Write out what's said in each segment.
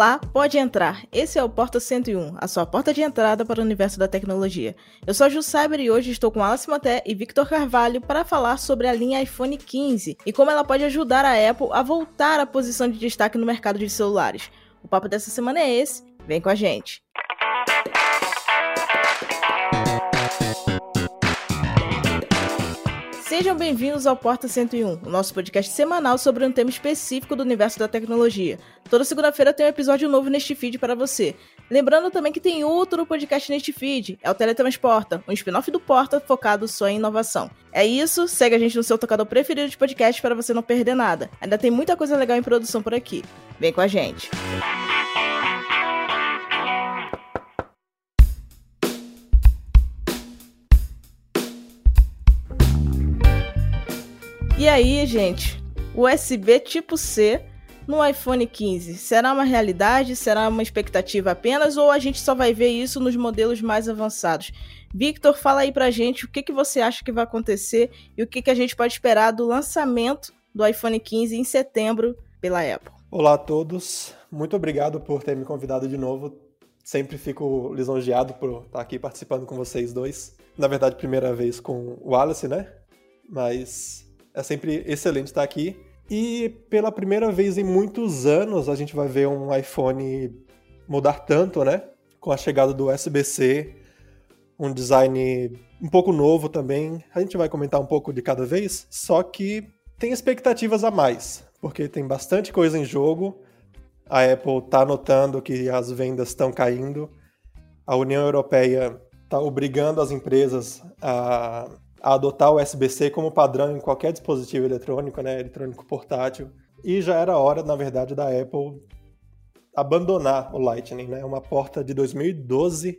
Olá, pode entrar. Esse é o Porta 101, a sua porta de entrada para o universo da tecnologia. Eu sou a Ju Cyber e hoje estou com Alice Maté e Victor Carvalho para falar sobre a linha iPhone 15 e como ela pode ajudar a Apple a voltar à posição de destaque no mercado de celulares. O papo dessa semana é esse, vem com a gente. Sejam bem-vindos ao Porta 101, o nosso podcast semanal sobre um tema específico do universo da tecnologia. Toda segunda-feira tem um episódio novo neste feed para você. Lembrando também que tem outro podcast neste feed, é o Teletransporta, um spin-off do Porta focado só em inovação. É isso, segue a gente no seu tocador preferido de podcast para você não perder nada. Ainda tem muita coisa legal em produção por aqui. Vem com a gente. E aí, gente, USB tipo C no iPhone 15, será uma realidade? Será uma expectativa apenas? Ou a gente só vai ver isso nos modelos mais avançados? Victor, fala aí pra gente o que, que você acha que vai acontecer e o que, que a gente pode esperar do lançamento do iPhone 15 em setembro pela Apple. Olá a todos, muito obrigado por ter me convidado de novo. Sempre fico lisonjeado por estar aqui participando com vocês dois. Na verdade, primeira vez com o Wallace, né? Mas é sempre excelente estar aqui. E pela primeira vez em muitos anos a gente vai ver um iPhone mudar tanto, né? Com a chegada do USB-C, um design um pouco novo também. A gente vai comentar um pouco de cada vez, só que tem expectativas a mais, porque tem bastante coisa em jogo. A Apple está notando que as vendas estão caindo. A União Europeia está obrigando as empresas a a adotar o USB-C como padrão em qualquer dispositivo eletrônico, né, eletrônico portátil. E já era hora, na verdade, da Apple abandonar o Lightning, né? Uma porta de 2012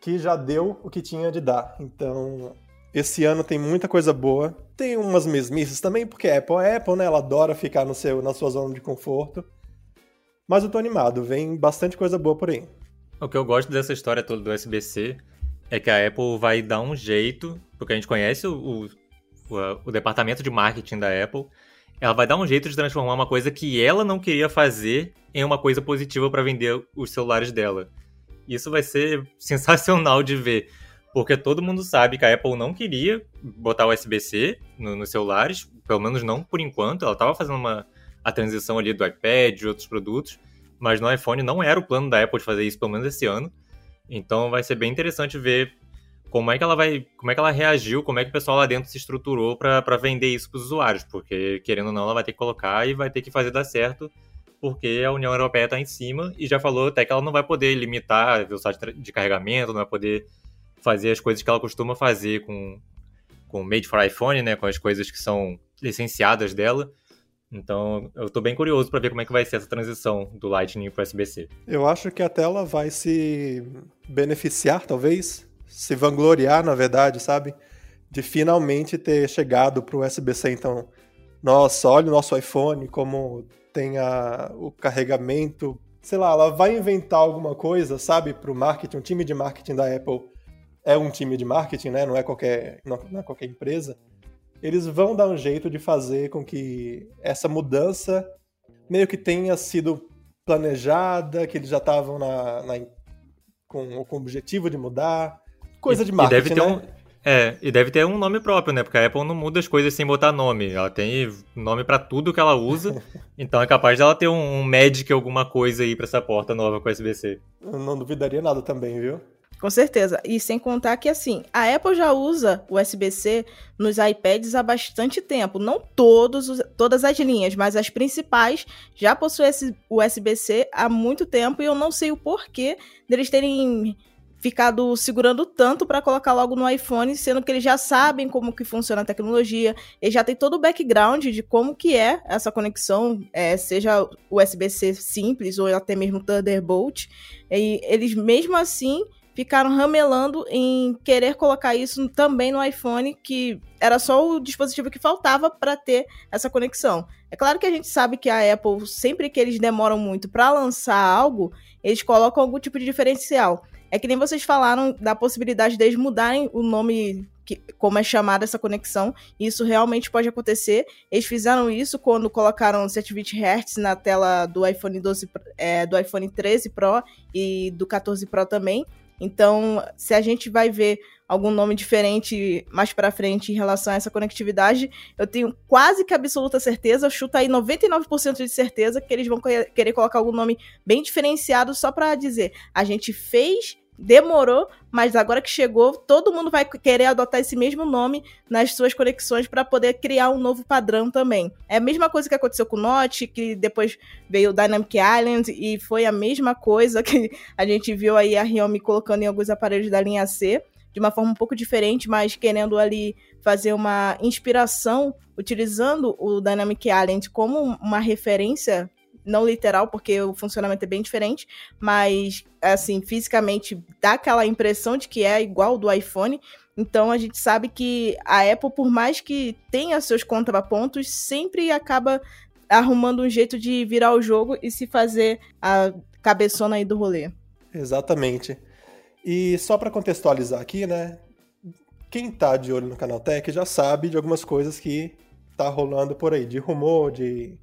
que já deu o que tinha de dar. Então, esse ano tem muita coisa boa. Tem umas mesmices também, porque a Apple é Apple, né? Ela adora ficar no seu, na sua zona de conforto. Mas eu tô animado, vem bastante coisa boa por aí. O que eu gosto dessa história toda do USB-C é que a Apple vai dar um jeito, porque a gente conhece o, o, o, departamento de marketing da Apple, ela vai dar um jeito de transformar uma coisa que ela não queria fazer em uma coisa positiva para vender os celulares dela. Isso vai ser sensacional de ver, porque todo mundo sabe que a Apple não queria botar USB-C no, nos celulares, pelo menos não por enquanto. Ela estava fazendo uma, a transição ali do iPad, de outros produtos, mas no iPhone não era o plano da Apple de fazer isso, pelo menos esse ano. Então vai ser bem interessante ver como é que ela vai, como é que ela reagiu, como é que o pessoal lá dentro se estruturou para vender isso para os usuários, porque querendo ou não, ela vai ter que colocar e vai ter que fazer dar certo, porque a União Europeia está em cima e já falou até que ela não vai poder limitar a velocidade de carregamento, não vai poder fazer as coisas que ela costuma fazer com com Made for iPhone, né, com as coisas que são licenciadas dela. Então, eu estou bem curioso para ver como é que vai ser essa transição do Lightning para USB-C. Eu acho que a tela vai se beneficiar, talvez, se vangloriar, na verdade, sabe? De finalmente ter chegado para o USB-C. Então, nossa, olha o nosso iPhone, como tem a, o carregamento. Sei lá, ela vai inventar alguma coisa, sabe, para o marketing. O time de marketing da Apple é um time de marketing, né? Não é qualquer, não é qualquer empresa eles vão dar um jeito de fazer com que essa mudança meio que tenha sido planejada, que eles já estavam na, na, com, com o objetivo de mudar. Coisa de marketing, e deve ter né? Um... É, e deve ter um nome próprio, né? Porque a Apple não muda as coisas sem botar nome. Ela tem nome para tudo que ela usa. então é capaz dela ter um, um Magic alguma coisa aí para essa porta nova com USB-C. Eu não duvidaria nada também, viu? Com certeza. E sem contar que, assim, a Apple já usa USB-C nos iPads há bastante tempo. Não todos, todas as linhas, mas as principais já possuem esse USB-C há muito tempo e eu não sei o porquê deles terem ficado segurando tanto para colocar logo no iPhone, sendo que eles já sabem como que funciona a tecnologia, eles já têm todo o background de como que é essa conexão, é, seja USB-C simples ou até mesmo Thunderbolt, e eles mesmo assim ficaram ramelando em querer colocar isso também no iPhone, que era só o dispositivo que faltava para ter essa conexão. É claro que a gente sabe que a Apple, sempre que eles demoram muito para lançar algo, eles colocam algum tipo de diferencial. É que nem vocês falaram da possibilidade deles mudarem o nome que, como é chamada essa conexão. Isso realmente pode acontecer. Eles fizeram isso quando colocaram 120 Hz na tela do iPhone 12, é, do iPhone 13 Pro e do 14 Pro também. Então, se a gente vai ver algum nome diferente mais para frente em relação a essa conectividade, eu tenho quase que absoluta certeza, eu chuto aí 99% de certeza que eles vão querer colocar algum nome bem diferenciado só para dizer, a gente fez demorou, mas agora que chegou, todo mundo vai querer adotar esse mesmo nome nas suas conexões para poder criar um novo padrão também. É a mesma coisa que aconteceu com o Note, que depois veio o Dynamic Island e foi a mesma coisa que a gente viu aí a Xiaomi colocando em alguns aparelhos da linha C, de uma forma um pouco diferente, mas querendo ali fazer uma inspiração utilizando o Dynamic Island como uma referência não literal, porque o funcionamento é bem diferente, mas, assim, fisicamente dá aquela impressão de que é igual do iPhone. Então a gente sabe que a Apple, por mais que tenha seus contrapontos, sempre acaba arrumando um jeito de virar o jogo e se fazer a cabeçona aí do rolê. Exatamente. E só para contextualizar aqui, né? Quem tá de olho no Canal Tech já sabe de algumas coisas que tá rolando por aí, de rumor, de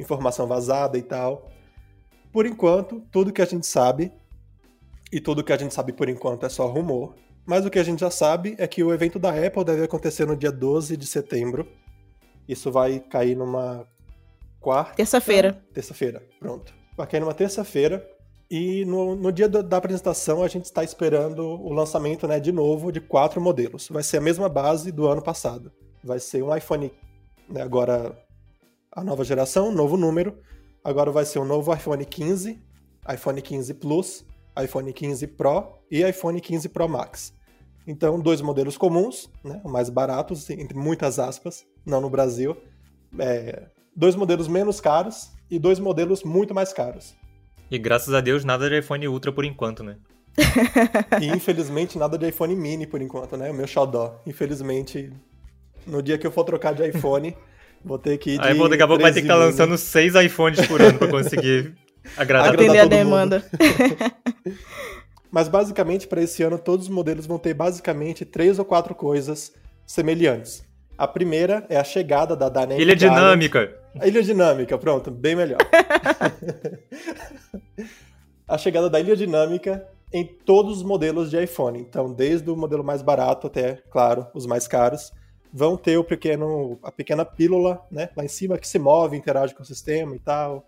informação vazada e tal. Por enquanto, tudo que a gente sabe, e tudo que a gente sabe por enquanto é só rumor, mas o que a gente já sabe é que o evento da Apple deve acontecer no dia 12 de setembro. Isso vai cair numa quarta. Terça-feira. Terça-feira, pronto. Vai cair numa terça-feira. E no, no dia da, da apresentação a gente está esperando o lançamento, né, de novo, de quatro modelos. Vai ser a mesma base do ano passado. Vai ser um iPhone, né, agora a nova geração, novo número. Agora vai ser o um novo iPhone 15, iPhone 15 Plus, iPhone 15 Pro e iPhone 15 Pro Max. Então, dois modelos comuns, né, mais baratos, entre muitas aspas, não no Brasil. É, dois modelos menos caros e dois modelos muito mais caros. E graças a Deus, nada de iPhone Ultra por enquanto, né? e infelizmente, nada de iPhone Mini por enquanto, né? O meu xodó. Infelizmente, no dia que eu for trocar de iPhone, Vou ter que ir de Aí vou, daqui a pouco vai ter que estar tá lançando seis iPhones por ano pra conseguir agradar, Atender a demanda. Mas basicamente, para esse ano, todos os modelos vão ter basicamente três ou quatro coisas semelhantes. A primeira é a chegada da Dynamic Ilha dinâmica. A ilha dinâmica, pronto, bem melhor. a chegada da ilha dinâmica em todos os modelos de iPhone. Então, desde o modelo mais barato até, claro, os mais caros vão ter o pequeno, a pequena pílula, né, lá em cima que se move, interage com o sistema e tal.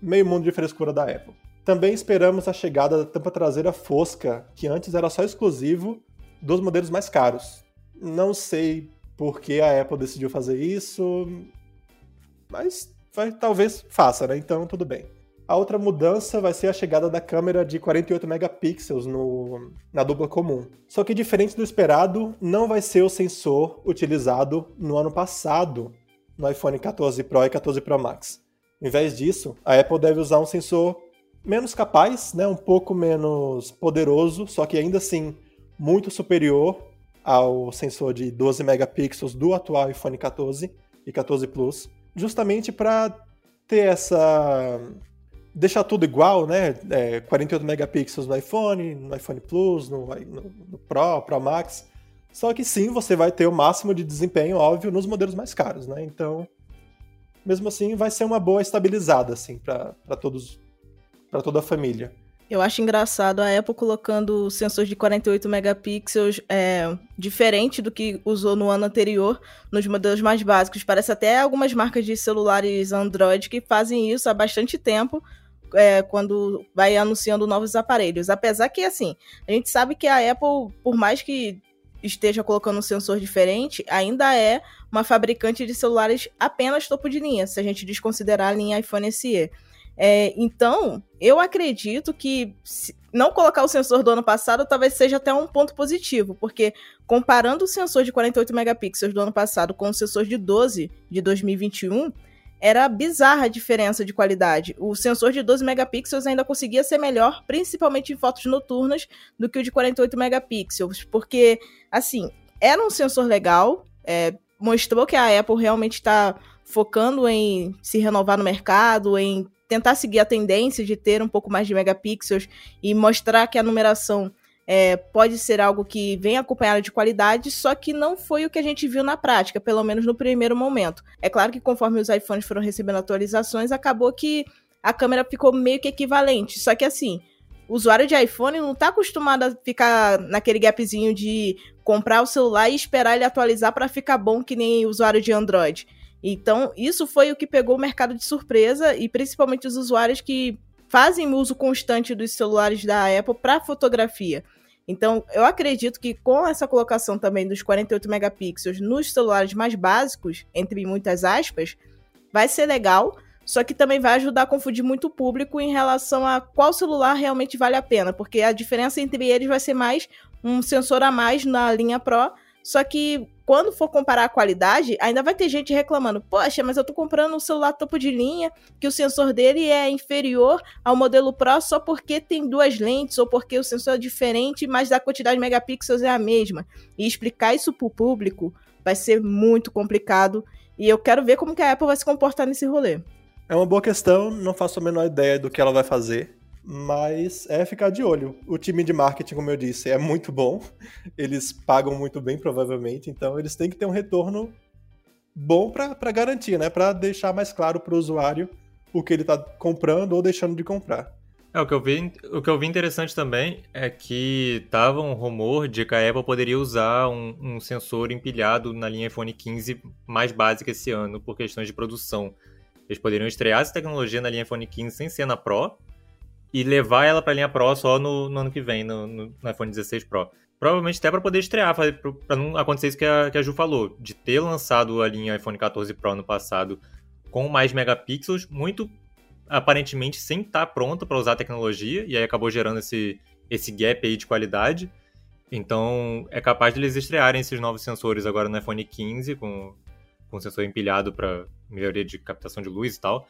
Meio mundo de frescura da Apple. Também esperamos a chegada da tampa traseira fosca, que antes era só exclusivo dos modelos mais caros. Não sei por que a Apple decidiu fazer isso, mas vai, talvez faça, né? Então tudo bem. A outra mudança vai ser a chegada da câmera de 48 megapixels no, na dupla comum. Só que diferente do esperado, não vai ser o sensor utilizado no ano passado no iPhone 14 Pro e 14 Pro Max. Em vez disso, a Apple deve usar um sensor menos capaz, né, um pouco menos poderoso, só que ainda assim muito superior ao sensor de 12 megapixels do atual iPhone 14 e 14 Plus, justamente para ter essa deixar tudo igual, né? É, 48 megapixels no iPhone, no iPhone Plus, no, no, no, Pro, Pro Max. Só que sim, você vai ter o máximo de desempenho, óbvio, nos modelos mais caros, né? Então, mesmo assim, vai ser uma boa estabilizada, assim, para todos, para toda a família. Eu acho engraçado a Apple colocando sensores de 48 megapixels é, diferente do que usou no ano anterior nos modelos mais básicos. Parece até algumas marcas de celulares Android que fazem isso há bastante tempo, é, quando vai anunciando novos aparelhos. Apesar que, assim, a gente sabe que a Apple, por mais que esteja colocando um sensor diferente, ainda é uma fabricante de celulares apenas topo de linha, se a gente desconsiderar a linha iPhone SE. É, então, eu acredito que não colocar o sensor do ano passado talvez seja até um ponto positivo, porque comparando o sensor de 48 megapixels do ano passado com o sensor de 12 de 2021, era bizarra a diferença de qualidade. O sensor de 12 megapixels ainda conseguia ser melhor, principalmente em fotos noturnas, do que o de 48 megapixels, porque, assim, era um sensor legal, é, mostrou que a Apple realmente está focando em se renovar no mercado, em tentar seguir a tendência de ter um pouco mais de megapixels e mostrar que a numeração é, pode ser algo que vem acompanhado de qualidade, só que não foi o que a gente viu na prática, pelo menos no primeiro momento. É claro que conforme os iPhones foram recebendo atualizações, acabou que a câmera ficou meio que equivalente. Só que assim, o usuário de iPhone não está acostumado a ficar naquele gapzinho de comprar o celular e esperar ele atualizar para ficar bom que nem o usuário de Android. Então, isso foi o que pegou o mercado de surpresa e principalmente os usuários que fazem uso constante dos celulares da Apple para fotografia. Então, eu acredito que com essa colocação também dos 48 megapixels nos celulares mais básicos, entre muitas aspas, vai ser legal, só que também vai ajudar a confundir muito o público em relação a qual celular realmente vale a pena, porque a diferença entre eles vai ser mais um sensor a mais na linha Pro, só que quando for comparar a qualidade, ainda vai ter gente reclamando: Poxa, mas eu tô comprando um celular topo de linha, que o sensor dele é inferior ao modelo Pro só porque tem duas lentes ou porque o sensor é diferente, mas a quantidade de megapixels é a mesma. E explicar isso pro público vai ser muito complicado. E eu quero ver como que a Apple vai se comportar nesse rolê. É uma boa questão, não faço a menor ideia do que ela vai fazer mas é ficar de olho. O time de marketing, como eu disse, é muito bom, eles pagam muito bem, provavelmente, então eles têm que ter um retorno bom para garantir, né? Para deixar mais claro para o usuário o que ele está comprando ou deixando de comprar. É, o que eu vi, o que eu vi interessante também é que tava um rumor de que a Apple poderia usar um, um sensor empilhado na linha iPhone 15 mais básica esse ano por questões de produção. Eles poderiam estrear essa tecnologia na linha iPhone 15 sem ser na Pro, e levar ela para a linha Pro só no, no, ano que vem, no, no, iPhone 16 Pro. Provavelmente até para poder estrear, para não acontecer isso que a, que a Ju falou, de ter lançado a linha iPhone 14 Pro no passado com mais megapixels, muito aparentemente sem estar tá pronta para usar a tecnologia, e aí acabou gerando esse, esse gap aí de qualidade. Então é capaz de eles estrearem esses novos sensores agora no iPhone 15, com, com sensor empilhado para melhoria de captação de luz e tal.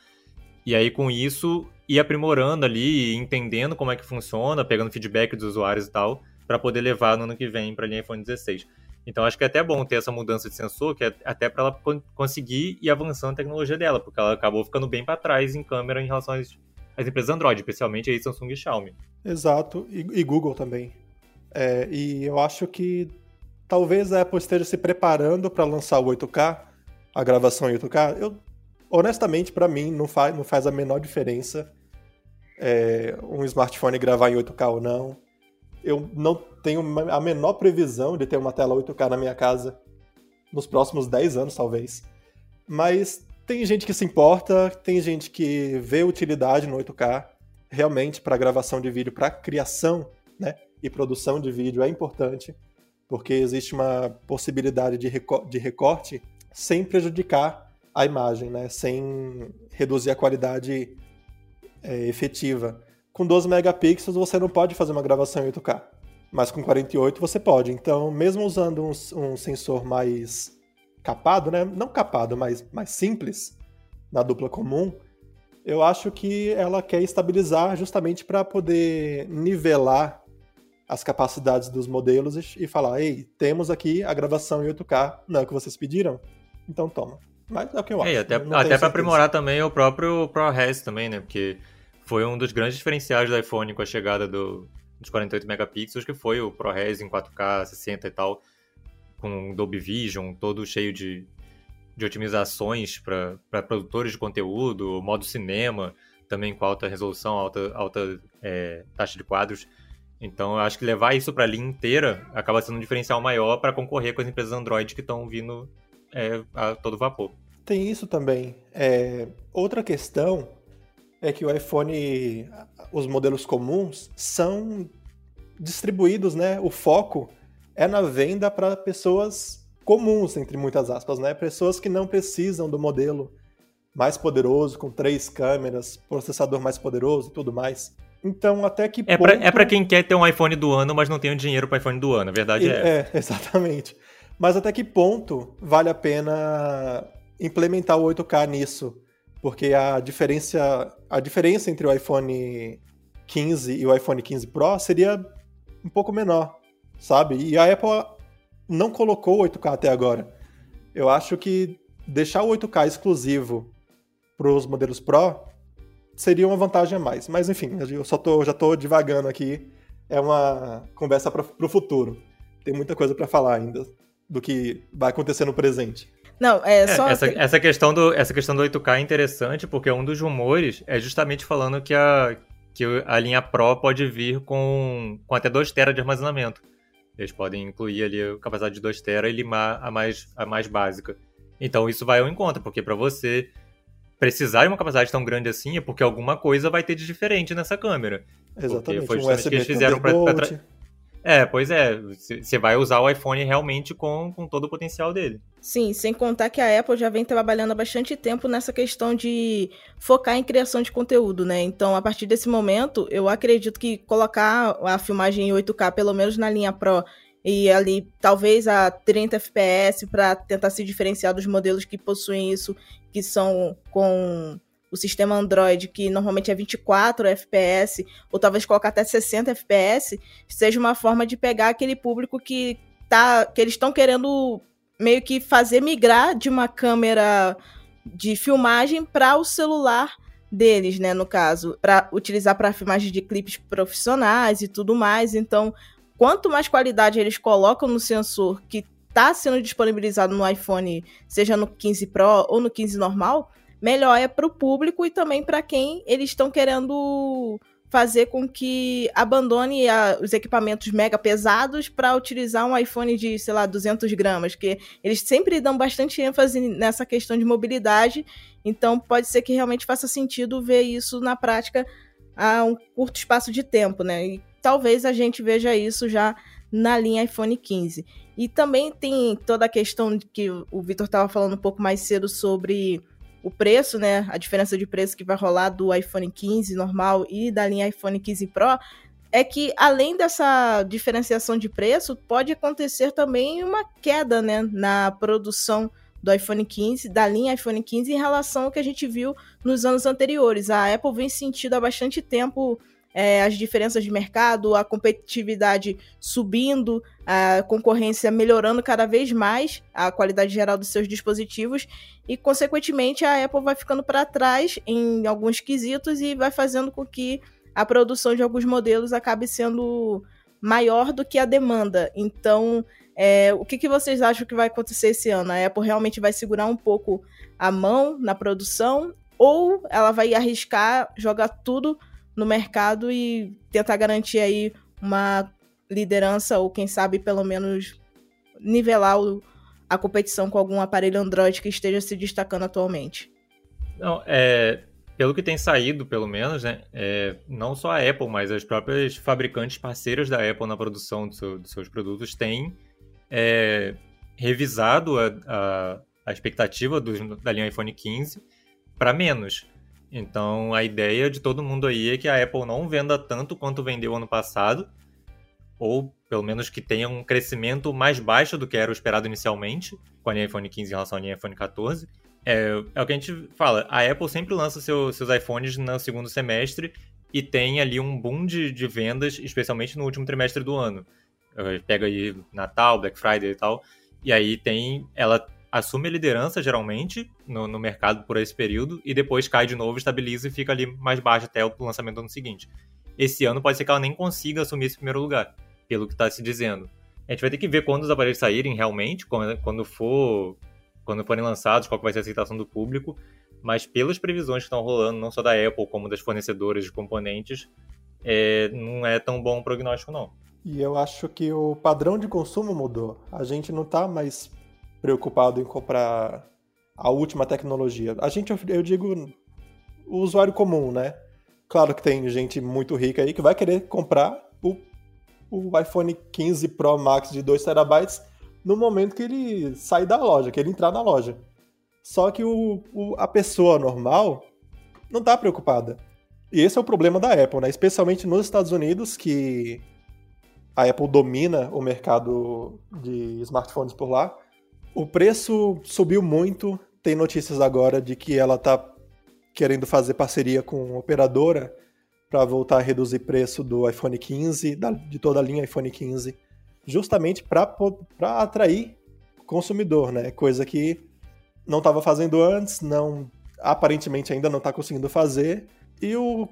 E aí, com isso, ir aprimorando ali, entendendo como é que funciona, pegando feedback dos usuários e tal, para poder levar no ano que vem para a linha iPhone 16. Então, acho que é até bom ter essa mudança de sensor, que é até para ela conseguir ir avançando a tecnologia dela, porque ela acabou ficando bem para trás em câmera em relação às, às, empresas Android, especialmente aí Samsung e Xiaomi. Exato, e, e Google também. É, e eu acho que talvez a Apple esteja se preparando para lançar o 8K, a gravação em 8K. Eu honestamente, para mim, não faz, não faz a menor diferença é, um smartphone gravar em 8K ou não. Eu não tenho a menor previsão de ter uma tela 8K na minha casa nos próximos 10 anos, talvez. Mas tem gente que se importa, tem gente que vê utilidade no 8K. Realmente, para gravação de vídeo, para criação né, e produção de vídeo é importante, porque existe uma possibilidade de, de recorte sem prejudicar a imagem, né? Sem reduzir a qualidade é, efetiva. Com 12 megapixels você não pode fazer uma gravação em 8K, mas com 48 você pode. Então, mesmo usando um, um sensor mais capado, né? Não capado, mas mais simples na dupla comum, eu acho que ela quer estabilizar justamente para poder nivelar as capacidades dos modelos e falar: ei, temos aqui a gravação em 8K, não é o que vocês pediram? Então toma. Mas é o que eu acho. É, até, até para aprimorar também o próprio ProRes também, né? Porque foi um dos grandes diferenciais do iPhone com a chegada do, dos 48 megapixels, que foi o ProRes em 4K 60 e tal, com Dolby Vision, todo cheio de, de otimizações para produtores de conteúdo, modo cinema, também com alta resolução, alta, alta é, taxa de quadros. Então, eu acho que levar isso para a linha inteira acaba sendo um diferencial maior para concorrer com as empresas Android que estão vindo é, a todo vapor. Tem isso também. É, outra questão é que o iPhone, os modelos comuns, são distribuídos, né? O foco é na venda para pessoas comuns, entre muitas aspas, né? Pessoas que não precisam do modelo mais poderoso, com três câmeras, processador mais poderoso e tudo mais. Então, até que é ponto... É para quem quer ter um iPhone do ano, mas não tem o dinheiro para iPhone do ano, a verdade é. É, exatamente. Mas até que ponto vale a pena implementar o 8K nisso? Porque a diferença, a diferença entre o iPhone 15 e o iPhone 15 Pro seria um pouco menor, sabe? E a Apple não colocou o 8K até agora. Eu acho que deixar o 8K exclusivo para os modelos Pro seria uma vantagem a mais. Mas enfim, eu só tô, já estou divagando aqui é uma conversa para o futuro. Tem muita coisa para falar ainda do que vai acontecer no presente. Não, é, é só. Essa, essa, questão do, essa questão do 8K é interessante porque um dos rumores é justamente falando que a, que a linha Pro pode vir com, com até 2 TB de armazenamento. Eles podem incluir ali a capacidade de 2 TB e limar a mais, a mais básica. Então isso vai ao encontro, porque para você precisar de uma capacidade tão grande assim é porque alguma coisa vai ter de diferente nessa câmera. Exatamente, porque foi um USB que eles fizeram pra, é, pois é. Você vai usar o iPhone realmente com, com todo o potencial dele. Sim, sem contar que a Apple já vem trabalhando há bastante tempo nessa questão de focar em criação de conteúdo, né? Então, a partir desse momento, eu acredito que colocar a filmagem em 8K, pelo menos na linha Pro, e ali talvez a 30 FPS para tentar se diferenciar dos modelos que possuem isso, que são com o sistema Android, que normalmente é 24 FPS, ou talvez colocar até 60 FPS, seja uma forma de pegar aquele público que tá que eles estão querendo meio que fazer migrar de uma câmera de filmagem para o celular deles, né, no caso, para utilizar para filmagem de clipes profissionais e tudo mais. Então, quanto mais qualidade eles colocam no sensor que está sendo disponibilizado no iPhone, seja no 15 Pro ou no 15 normal, melhor é para o público e também para quem eles estão querendo fazer com que abandone a, os equipamentos mega pesados para utilizar um iPhone de, sei lá, 200 gramas, que eles sempre dão bastante ênfase nessa questão de mobilidade, então pode ser que realmente faça sentido ver isso na prática a um curto espaço de tempo, né? E talvez a gente veja isso já na linha iPhone 15. E também tem toda a questão que o Vitor estava falando um pouco mais cedo sobre o preço, né, a diferença de preço que vai rolar do iPhone 15 normal e da linha iPhone 15 Pro, é que além dessa diferenciação de preço, pode acontecer também uma queda, né, na produção do iPhone 15, da linha iPhone 15 em relação ao que a gente viu nos anos anteriores. A Apple vem sentindo há bastante tempo é, as diferenças de mercado, a competitividade subindo, a concorrência melhorando cada vez mais a qualidade geral dos seus dispositivos e, consequentemente, a Apple vai ficando para trás em alguns quesitos e vai fazendo com que a produção de alguns modelos acabe sendo maior do que a demanda. Então, é, o que, que vocês acham que vai acontecer esse ano? A Apple realmente vai segurar um pouco a mão na produção ou ela vai arriscar jogar tudo no mercado e tentar garantir aí uma liderança ou quem sabe pelo menos nivelar o, a competição com algum aparelho Android que esteja se destacando atualmente. Não, é, pelo que tem saído, pelo menos, né, é, não só a Apple, mas as próprias fabricantes parceiras da Apple na produção do seu, dos seus produtos têm é, revisado a, a, a expectativa do, da linha iPhone 15 para menos. Então a ideia de todo mundo aí é que a Apple não venda tanto quanto vendeu ano passado, ou pelo menos que tenha um crescimento mais baixo do que era o esperado inicialmente, com a iPhone 15 em relação linha iPhone 14. É, é o que a gente fala, a Apple sempre lança seu, seus iPhones no segundo semestre e tem ali um boom de, de vendas, especialmente no último trimestre do ano. Pega aí Natal, Black Friday e tal, e aí tem ela assume a liderança, geralmente, no, no, mercado por esse período, e depois cai de novo, estabiliza e fica ali mais baixo até o lançamento do ano seguinte. Esse ano pode ser que ela nem consiga assumir esse primeiro lugar, pelo que está se dizendo. A gente vai ter que ver quando os aparelhos saírem realmente, quando, quando for quando forem lançados, qual vai ser a aceitação do público, mas pelas previsões que estão rolando, não só da Apple, como das fornecedoras de componentes, é, não é tão bom o prognóstico, não. E eu acho que o padrão de consumo mudou. A gente não está mais preocupado em comprar a última tecnologia. A gente, eu digo, o usuário comum, né? Claro que tem gente muito rica aí que vai querer comprar o, o iPhone 15 Pro Max de 2 terabytes no momento que ele sair da loja, que ele entrar na loja. Só que o, o, a pessoa normal não está preocupada. E esse é o problema da Apple, né? Especialmente nos Estados Unidos, que a Apple domina o mercado de smartphones por lá. O preço subiu muito. Tem notícias agora de que ela está querendo fazer parceria com operadora para voltar a reduzir preço do iPhone 15, de toda a linha iPhone 15, justamente para atrair consumidor, né? Coisa que não estava fazendo antes, não aparentemente ainda não está conseguindo fazer. E o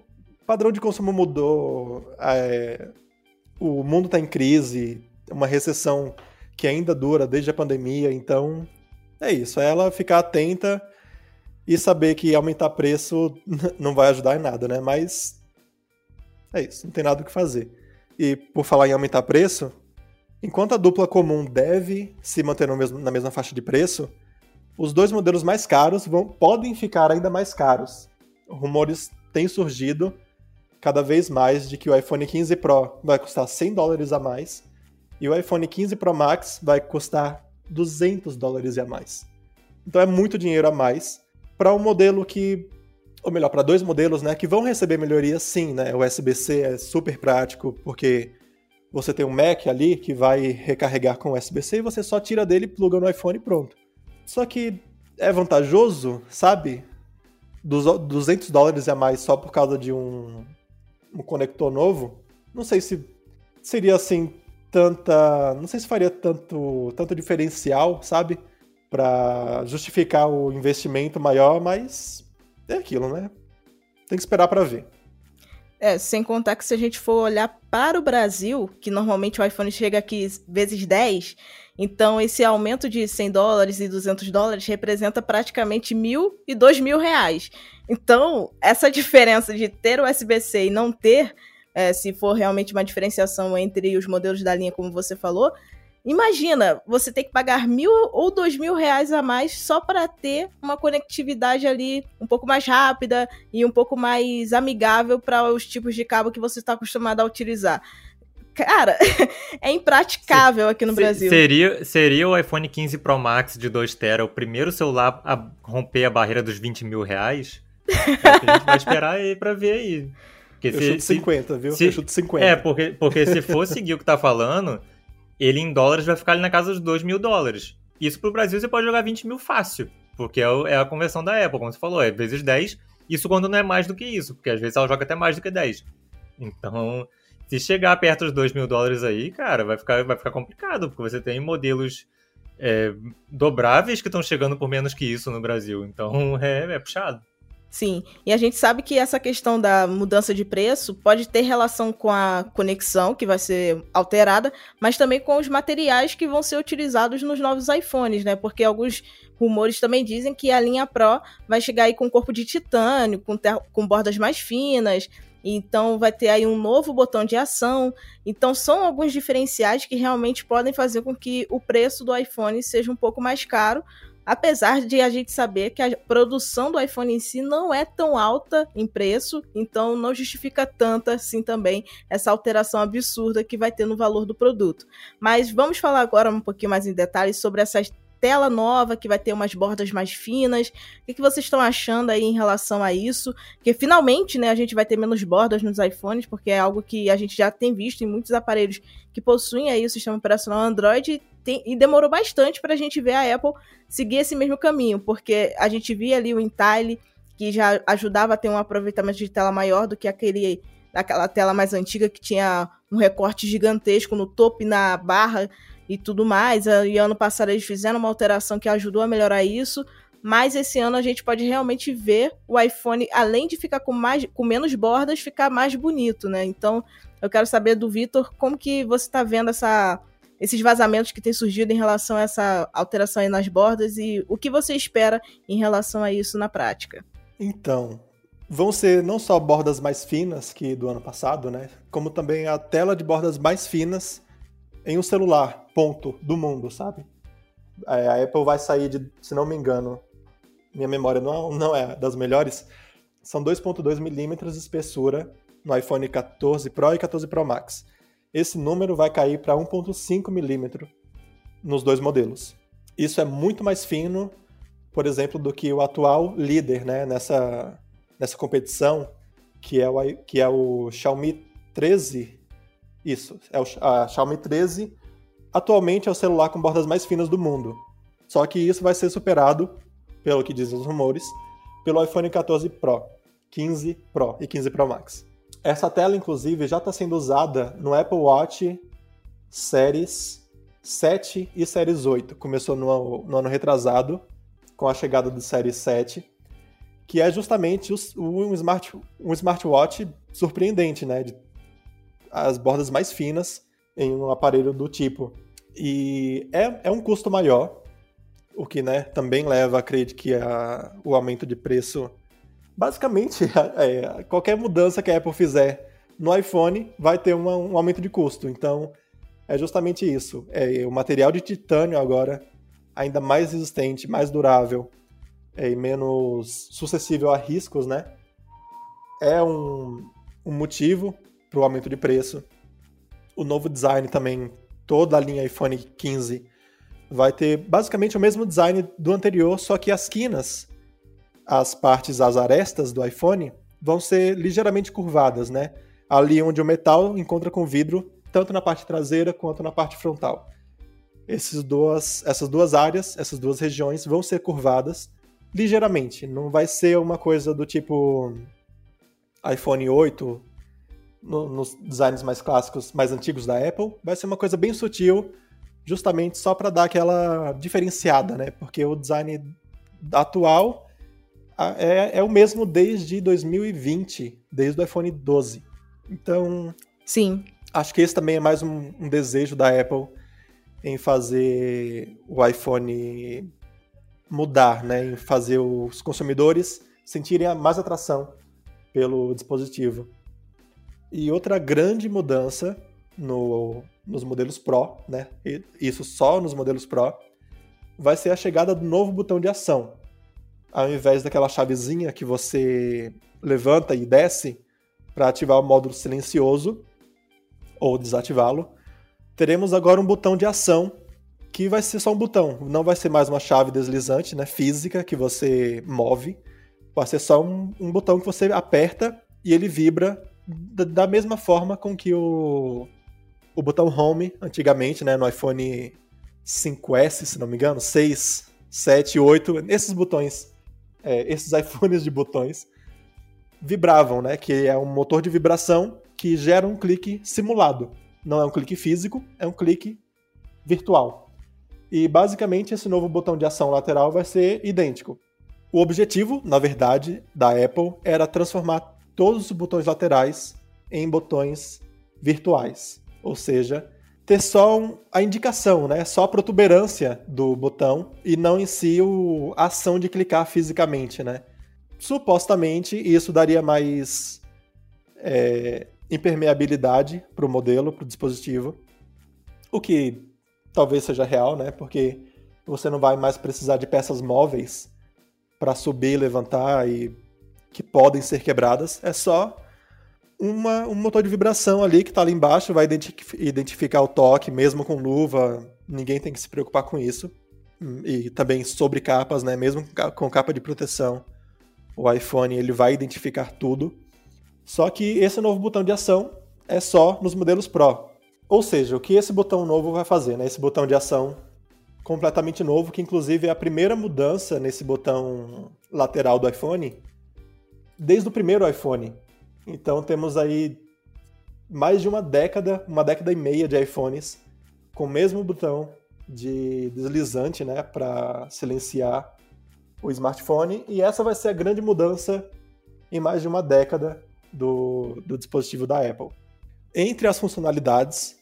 padrão de consumo mudou é, o mundo está em crise, uma recessão que ainda dura desde a pandemia, então é isso, é ela ficar atenta e saber que aumentar preço não vai ajudar em nada, né? Mas é isso, não tem nada o que fazer. E por falar em aumentar preço, enquanto a dupla comum deve se manter mesmo, na mesma faixa de preço, os dois modelos mais caros vão, podem ficar ainda mais caros. Rumores têm surgido cada vez mais de que o iPhone 15 Pro vai custar 100 dólares a mais e o iPhone 15 Pro Max vai custar 200 dólares a mais. Então é muito dinheiro a mais para um modelo que, ou melhor, para dois modelos, né, que vão receber melhorias sim, né? O USB-C é super prático porque você tem um Mac ali que vai recarregar com USB-C e você só tira dele, pluga no iPhone e pronto. Só que é vantajoso, sabe? Dos 200 dólares a mais só por causa de um, um conector novo. Não sei se seria assim tanta. Não sei se faria tanto, tanto diferencial, sabe? Para justificar o investimento maior, mas é aquilo, né? Tem que esperar para ver. É, sem contar que se a gente for olhar para o Brasil, que normalmente o iPhone chega aqui vezes 10, então esse aumento de 100 dólares e 200 dólares representa praticamente mil e dois mil reais. Então, essa diferença de ter o USB-C e não ter é, se for realmente uma diferenciação entre os modelos da linha, como você falou, imagina você ter que pagar mil ou dois mil reais a mais só para ter uma conectividade ali um pouco mais rápida e um pouco mais amigável para os tipos de cabo que você está acostumado a utilizar. Cara, é impraticável aqui no Brasil. Seria, seria o iPhone 15 Pro Max de 2TB o primeiro celular a romper a barreira dos 20 mil reais? É o que a gente vai esperar aí pra ver aí. Porque eu se, chuto 50, viu? Se, eu chuto 50. É, porque, porque se for seguir o que tá falando, ele em dólares vai ficar ali na casa dos 2 mil dólares. Isso pro Brasil você pode jogar 20 mil fácil. Porque é, é a conversão da Apple, como você falou, é vezes 10. Isso quando não é mais do que isso, porque às vezes ela joga até mais do que 10. Então, se chegar perto dos 2 mil dólares aí, cara, vai ficar, vai ficar complicado, porque você tem modelos é, dobráveis que estão chegando por menos que isso no Brasil. Então, é, é puxado. Sim, e a gente sabe que essa questão da mudança de preço pode ter relação com a conexão, que vai ser alterada, mas também com os materiais que vão ser utilizados nos novos iPhones, né? Porque alguns rumores também dizem que a linha Pro vai chegar aí com corpo de titânio, com, com bordas mais finas, então vai ter aí um novo botão de ação. Então são alguns diferenciais que realmente podem fazer com que o preço do iPhone seja um pouco mais caro, Apesar de a gente saber que a produção do iPhone em si não é tão alta em preço, então não justifica tanto assim também essa alteração absurda que vai ter no valor do produto. Mas vamos falar agora um pouquinho mais em detalhes sobre essa tela nova que vai ter umas bordas mais finas. O que, vocês estão achando aí em relação a isso? Que finalmente, né, a gente vai ter menos bordas nos iPhones, porque é algo que a gente já tem visto em muitos aparelhos que possuem aí o sistema operacional Android tem, e demorou bastante para a gente ver a Apple seguir esse mesmo caminho, porque a gente via ali o Intile, que já ajudava a ter um aproveitamento de tela maior do que aquele aquela tela mais antiga que tinha um recorte gigantesco no topo e na barra e tudo mais. E ano passado eles fizeram uma alteração que ajudou a melhorar isso. Mas esse ano a gente pode realmente ver o iPhone, além de ficar com, mais, com menos bordas, ficar mais bonito, né? Então, eu quero saber do Vitor como que você está vendo essa, esses vazamentos que têm surgido em relação a essa alteração aí nas bordas e o que você espera em relação a isso na prática. Então, vão ser não só bordas mais finas que do ano passado, né? Como também a tela de bordas mais finas em um celular, ponto, do mundo, sabe? É, a Apple vai sair de, se não me engano, minha memória não, não é das melhores, são 2.2 milímetros de espessura no iPhone 14 Pro e 14 Pro Max esse número vai cair para 1,5 milímetro nos dois modelos. Isso é muito mais fino, por exemplo, do que o atual líder né, nessa, nessa competição, que é, o, que é o Xiaomi 13. Isso, é o a Xiaomi 13. Atualmente é o celular com bordas mais finas do mundo. Só que isso vai ser superado, pelo que dizem os rumores, pelo iPhone 14 Pro, 15 Pro e 15 Pro Max. Essa tela, inclusive, já está sendo usada no Apple Watch Series 7 e Series 8. Começou no, no ano retrasado, com a chegada do Series 7, que é justamente um, smart, um smartwatch surpreendente, né? De, as bordas mais finas em um aparelho do tipo. E é, é um custo maior, o que né, também leva a crer que a, o aumento de preço. Basicamente, é, qualquer mudança que a Apple fizer no iPhone vai ter uma, um aumento de custo. Então, é justamente isso. É o material de titânio agora ainda mais resistente, mais durável é, e menos suscetível a riscos, né? É um, um motivo para o aumento de preço. O novo design também, toda a linha iPhone 15 vai ter basicamente o mesmo design do anterior, só que as quinas, as partes, as arestas do iPhone, vão ser ligeiramente curvadas, né? Ali onde o metal encontra com o vidro, tanto na parte traseira quanto na parte frontal. Esses duas, essas duas áreas, essas duas regiões vão ser curvadas ligeiramente. Não vai ser uma coisa do tipo iPhone 8 no, nos designs mais clássicos, mais antigos da Apple. Vai ser uma coisa bem sutil, justamente só para dar aquela diferenciada, né? Porque o design atual é, é o mesmo desde 2020, desde o iPhone 12. Então. Sim. Acho que esse também é mais um, um desejo da Apple em fazer o iPhone mudar, né? Em fazer os consumidores sentirem mais atração pelo dispositivo. E outra grande mudança no, nos modelos Pro, né? Isso só nos modelos Pro, vai ser a chegada do novo botão de ação. Ao invés daquela chavezinha que você levanta e desce para ativar o módulo silencioso ou desativá-lo, teremos agora um botão de ação que vai ser só um botão, não vai ser mais uma chave deslizante, né, física que você move, vai ser só um, um botão que você aperta e ele vibra da, mesma forma com que o, o botão Home antigamente, né, no iPhone 5S, se não me engano, 6, 7, 8, esses botões, é, esses iPhones de botões vibravam, né, que é um motor de vibração que gera um clique simulado. Não é um clique físico, é um clique virtual. E basicamente esse novo botão de ação lateral vai ser idêntico. O objetivo, na verdade, da Apple era transformar todos os botões laterais em botões virtuais. Ou seja, ter só um, a indicação, né? só a protuberância do botão e não em si o, a ação de clicar fisicamente. Né? Supostamente isso daria mais é, impermeabilidade para o modelo, para o dispositivo, o que talvez seja real, né? Porque você não vai mais precisar de peças móveis para subir, levantar e que podem ser quebradas. É só uma, um motor de vibração ali que está ali embaixo, vai identificar o toque, mesmo com luva. Ninguém tem que se preocupar com isso. E também sobre capas, né? Mesmo com capa de proteção, o iPhone ele vai identificar tudo. Só que esse novo botão de ação é só nos modelos Pro. Ou seja, o que esse botão novo vai fazer, né? Esse botão de ação completamente novo, que inclusive é a primeira mudança nesse botão lateral do iPhone desde o primeiro iPhone. Então temos aí mais de uma década, uma década e meia de iPhones com o mesmo botão de deslizante, né, para silenciar o smartphone, e essa vai ser a grande mudança em mais de uma década do, do dispositivo da Apple. Entre as funcionalidades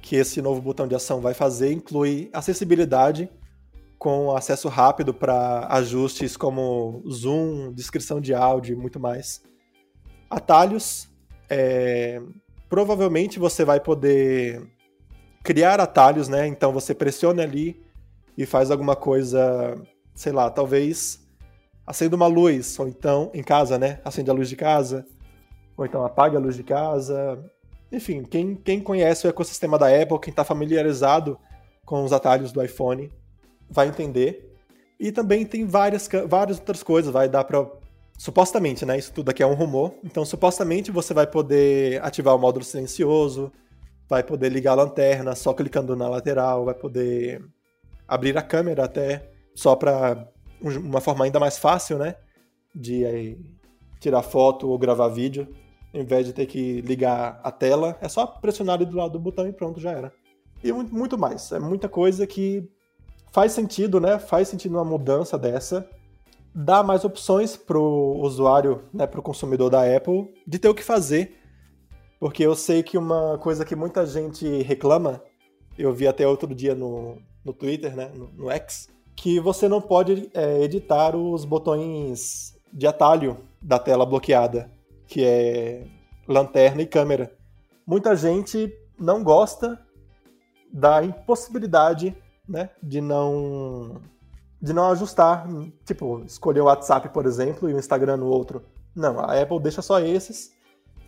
que esse novo botão de ação vai fazer, inclui acessibilidade com acesso rápido para ajustes como zoom, descrição de áudio e muito mais. Atalhos, é, provavelmente você vai poder criar atalhos, né? Então você pressiona ali e faz alguma coisa, sei lá, talvez acenda uma luz, ou então em casa, né? Acende a luz de casa, ou então apague a luz de casa. Enfim, quem, quem conhece o ecossistema da Apple, quem está familiarizado com os atalhos do iPhone, vai entender. E também tem várias, várias outras coisas, vai dar para supostamente, né? Isso tudo aqui é um rumor. Então, supostamente você vai poder ativar o módulo silencioso, vai poder ligar a lanterna só clicando na lateral, vai poder abrir a câmera até só para uma forma ainda mais fácil, né? De aí, tirar foto ou gravar vídeo em vez de ter que ligar a tela, é só pressionar ali do lado do botão e pronto, já era. E muito mais. É muita coisa que faz sentido, né? Faz sentido uma mudança dessa. Dá mais opções pro usuário, né, pro consumidor da Apple, de ter o que fazer Porque eu sei que uma coisa que muita gente reclama, eu vi até outro dia no, no Twitter, né, no, no X, que você não pode é, editar os botões de atalho da tela bloqueada, que é lanterna e câmera. Muita gente não gosta da impossibilidade né, de não de não ajustar, tipo, escolher o WhatsApp, por exemplo, e o Instagram no outro. Não, a Apple deixa só esses.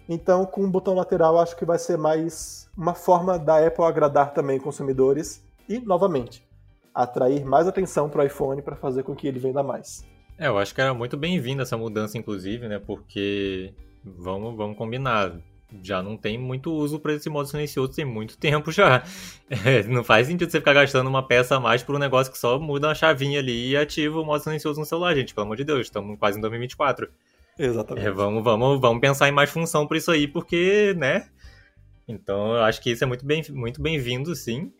Então, com o botão lateral, acho que vai ser mais uma forma da Apple agradar também consumidores e, novamente, atrair mais atenção para o iPhone para fazer com que ele venda mais. É, eu acho que era muito bem-vinda essa mudança, inclusive, né? Porque vamos, vamos combinar já não tem muito uso para esse modo silencioso tem muito tempo já. É, não faz sentido você ficar gastando uma peça a mais por um negócio que só muda uma chavinha ali e ativa o modo silencioso no celular, gente. Pelo amor de Deus, estamos quase em 2024. Exatamente. É, vamos, vamos, vamos pensar em mais função para isso aí, porque, né? Então, eu acho que isso é muito bem-vindo, muito bem sim.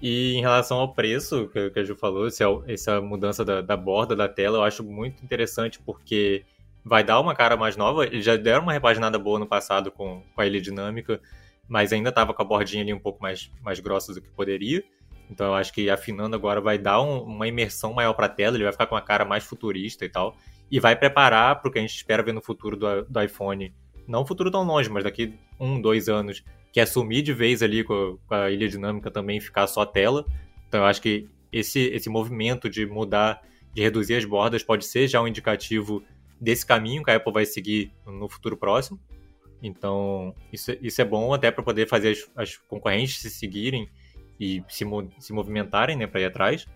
E em relação ao preço, que, que a Ju falou, essa mudança da, da borda da tela, eu acho muito interessante, porque vai dar uma cara mais nova. Eles já deram uma repaginada boa no passado com, com a ilha dinâmica, mas ainda estava com a bordinha ali um pouco mais, mais grossa do que poderia. Então eu acho que afinando agora vai dar um, uma imersão maior para a tela, ele vai ficar com uma cara mais futurista e tal. E vai preparar para o que a gente espera ver no futuro do, do iPhone. Não futuro tão longe, mas daqui um, dois anos, que é sumir de vez ali com, com a ilha dinâmica também e ficar só tela. Então eu acho que esse, esse movimento de mudar, de reduzir as bordas, pode ser já um indicativo desse caminho que a Apple vai seguir no futuro próximo. Então, isso, isso é bom até para poder fazer as, as, concorrentes se seguirem e se, se movimentarem né, para ir atrás.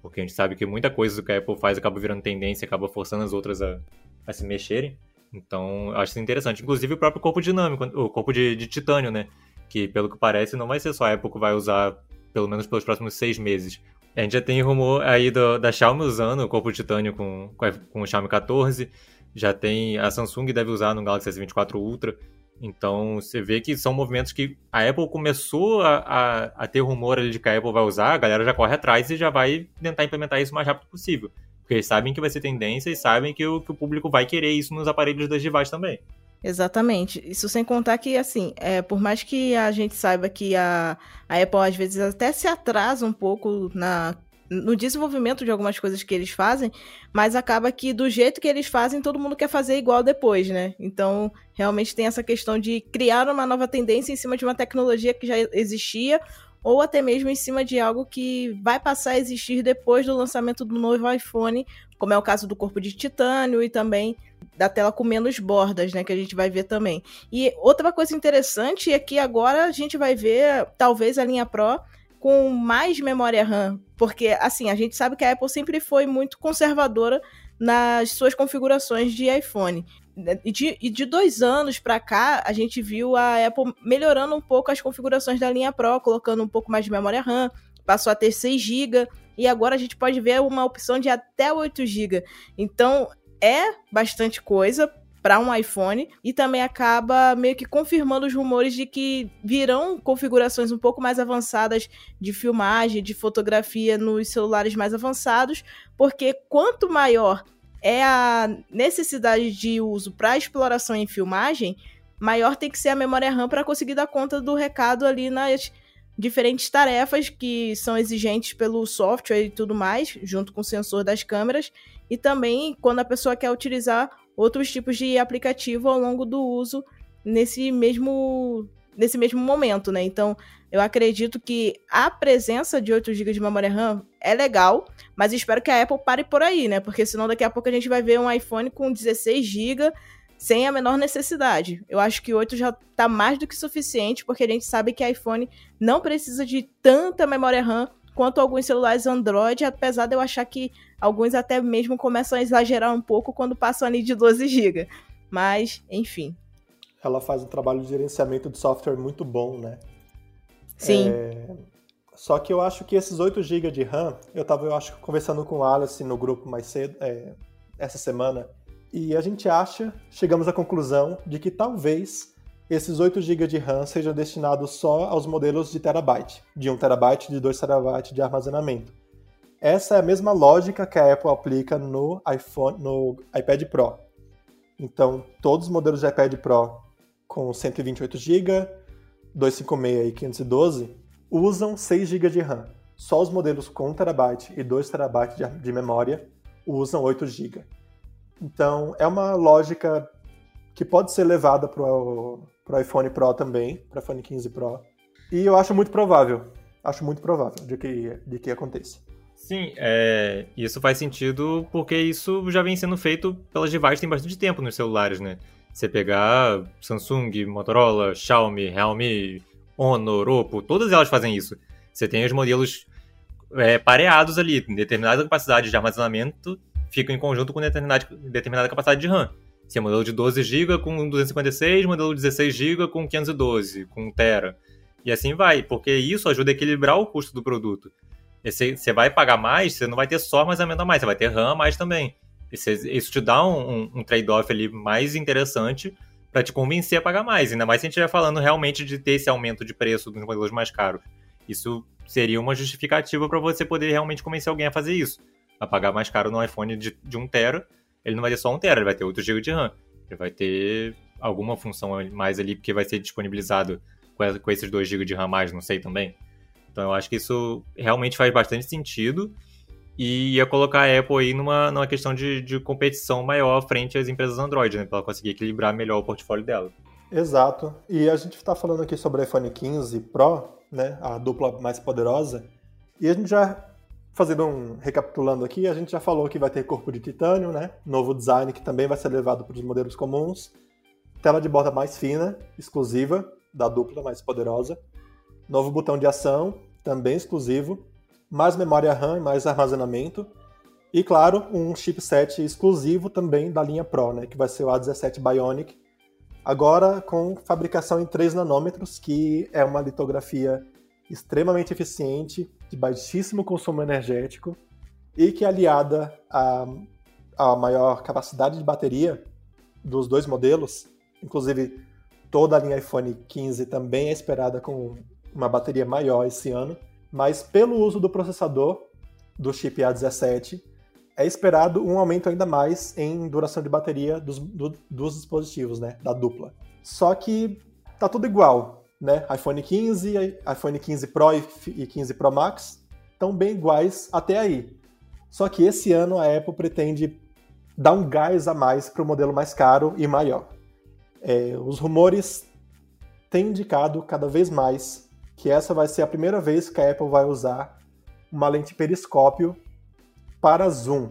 Porque a gente sabe que muita coisa que a Apple faz acaba virando tendência, acaba forçando as outras a, a se mexerem. Então, acho isso interessante. Inclusive o próprio corpo dinâmico, o corpo de, de titânio, né? Que, pelo que parece, não vai ser só a Apple que vai usar, pelo menos pelos próximos seis meses. A gente já tem rumor aí do, da Xiaomi usando o corpo titânio com, com o Xiaomi 14. Já tem a Samsung deve usar no Galaxy S24 Ultra. Então você vê que são movimentos que a Apple começou a, a, a ter rumor ali de que a Apple vai usar, a galera já corre atrás e já vai tentar implementar isso o mais rápido possível. Porque eles sabem que vai ser tendência e sabem que o, que o público vai querer isso nos aparelhos das devices também. Exatamente. Isso sem contar que, assim, é, por mais que a gente saiba que a, a Apple às vezes até se atrasa um pouco na no desenvolvimento de algumas coisas que eles fazem, mas acaba que do jeito que eles fazem, todo mundo quer fazer igual depois, né? Então, realmente tem essa questão de criar uma nova tendência em cima de uma tecnologia que já existia, ou até mesmo em cima de algo que vai passar a existir depois do lançamento do novo iPhone, como é o caso do corpo de titânio e também da tela com menos bordas, né, que a gente vai ver também. E outra coisa interessante é que agora a gente vai ver talvez a linha Pro com mais memória RAM, porque assim, a gente sabe que a Apple sempre foi muito conservadora nas suas configurações de iPhone. E de, e de dois anos para cá, a gente viu a Apple melhorando um pouco as configurações da linha Pro, colocando um pouco mais de memória RAM, passou a ter 6 GB, e agora a gente pode ver uma opção de até 8 GB. Então, é bastante coisa para um iPhone e também acaba meio que confirmando os rumores de que virão configurações um pouco mais avançadas de filmagem, de fotografia nos celulares mais avançados, porque quanto maior é a necessidade de uso para exploração e filmagem, maior tem que ser a memória RAM para conseguir dar conta do recado ali nas diferentes tarefas que são exigentes pelo software e tudo mais, junto com o sensor das câmeras, e também quando a pessoa quer utilizar outros tipos de aplicativo ao longo do uso nesse mesmo nesse mesmo momento, né? Então, eu acredito que a presença de 8 GB de memória RAM é legal, mas espero que a Apple pare por aí, né? Porque senão daqui a pouco a gente vai ver um iPhone com 16 GB sem a menor necessidade. Eu acho que 8 já tá mais do que suficiente, porque a gente sabe que iPhone não precisa de tanta memória RAM quanto alguns celulares Android, apesar de eu achar que alguns até mesmo começam a exagerar um pouco quando passam ali de 12 GB. Mas, enfim. Ela faz um trabalho de gerenciamento de software muito bom, né? Sim. É... Só que eu acho que esses 8 GB de RAM, eu estava, eu acho, conversando com o Alice no grupo mais cedo, é, essa semana, e a gente acha, chegamos à conclusão de que talvez esses 8 GB de RAM sejam destinados só aos modelos de terabyte, de 1 terabyte de 2 terabyte de armazenamento. Essa é a mesma lógica que a Apple aplica no iPhone, no iPad Pro. Então, todos os modelos de iPad Pro com 128 GB, 256 e 512 usam 6 GB de RAM. Só os modelos com 1 TB e 2 TB de memória usam 8 GB. Então, é uma lógica que pode ser levada para o iPhone Pro também, para o iPhone 15 Pro. E eu acho muito provável, acho muito provável de que, de que aconteça. Sim, é, isso faz sentido porque isso já vem sendo feito pelas devices tem bastante tempo nos celulares, né? Você pegar Samsung, Motorola, Xiaomi, Realme, Honor, Oppo, todas elas fazem isso. Você tem os modelos é, pareados ali, determinada capacidade de armazenamento fica em conjunto com determinada, determinada capacidade de RAM. Se é modelo de 12 GB com 256, modelo de 16 GB com 512, com 1 TB. E assim vai, porque isso ajuda a equilibrar o custo do produto. Você vai pagar mais, você não vai ter só armazenamento a mais, você vai ter RAM a mais também. Isso te dá um, um, um trade-off ali mais interessante para te convencer a pagar mais. Ainda mais se a gente estiver falando realmente de ter esse aumento de preço dos modelos mais caros. Isso seria uma justificativa para você poder realmente convencer alguém a fazer isso. A pagar mais caro no iPhone de, de 1 tera, ele não vai ter só 1 tera, ele vai ter 8 GB de RAM. Ele vai ter alguma função mais ali, porque vai ser disponibilizado com, com esses 2 GB de RAM mais, não sei também. Então eu acho que isso realmente faz bastante sentido e ia colocar a Apple aí numa, numa questão de, de competição maior frente às empresas Android, né? Para ela conseguir equilibrar melhor o portfólio dela. Exato. E a gente está falando aqui sobre o iPhone 15 Pro, né? A dupla mais poderosa. E a gente já, fazendo um recapitulando aqui, a gente já falou que vai ter corpo de titânio, né? Novo design que também vai ser levado para os modelos comuns. Tela de borda mais fina, exclusiva, da dupla mais poderosa. Novo botão de ação, também exclusivo mais memória RAM e mais armazenamento. E claro, um chipset exclusivo também da linha Pro, né, que vai ser o A17 Bionic. Agora com fabricação em 3 nanômetros, que é uma litografia extremamente eficiente, de baixíssimo consumo energético e que aliada à, à maior capacidade de bateria dos dois modelos, inclusive toda a linha iPhone 15 também é esperada com uma bateria maior esse ano, mas pelo uso do processador do chip A17, é esperado um aumento ainda mais em duração de bateria dos, do, dos dispositivos, né, da dupla. Só que tá tudo igual, né? iPhone 15, iPhone 15 Pro e 15 Pro Max estão bem iguais até aí. Só que esse ano a Apple pretende dar um gás a mais para o modelo mais caro e maior. É, os rumores têm indicado cada vez mais que essa vai ser a primeira vez que a Apple vai usar uma lente periscópio para zoom.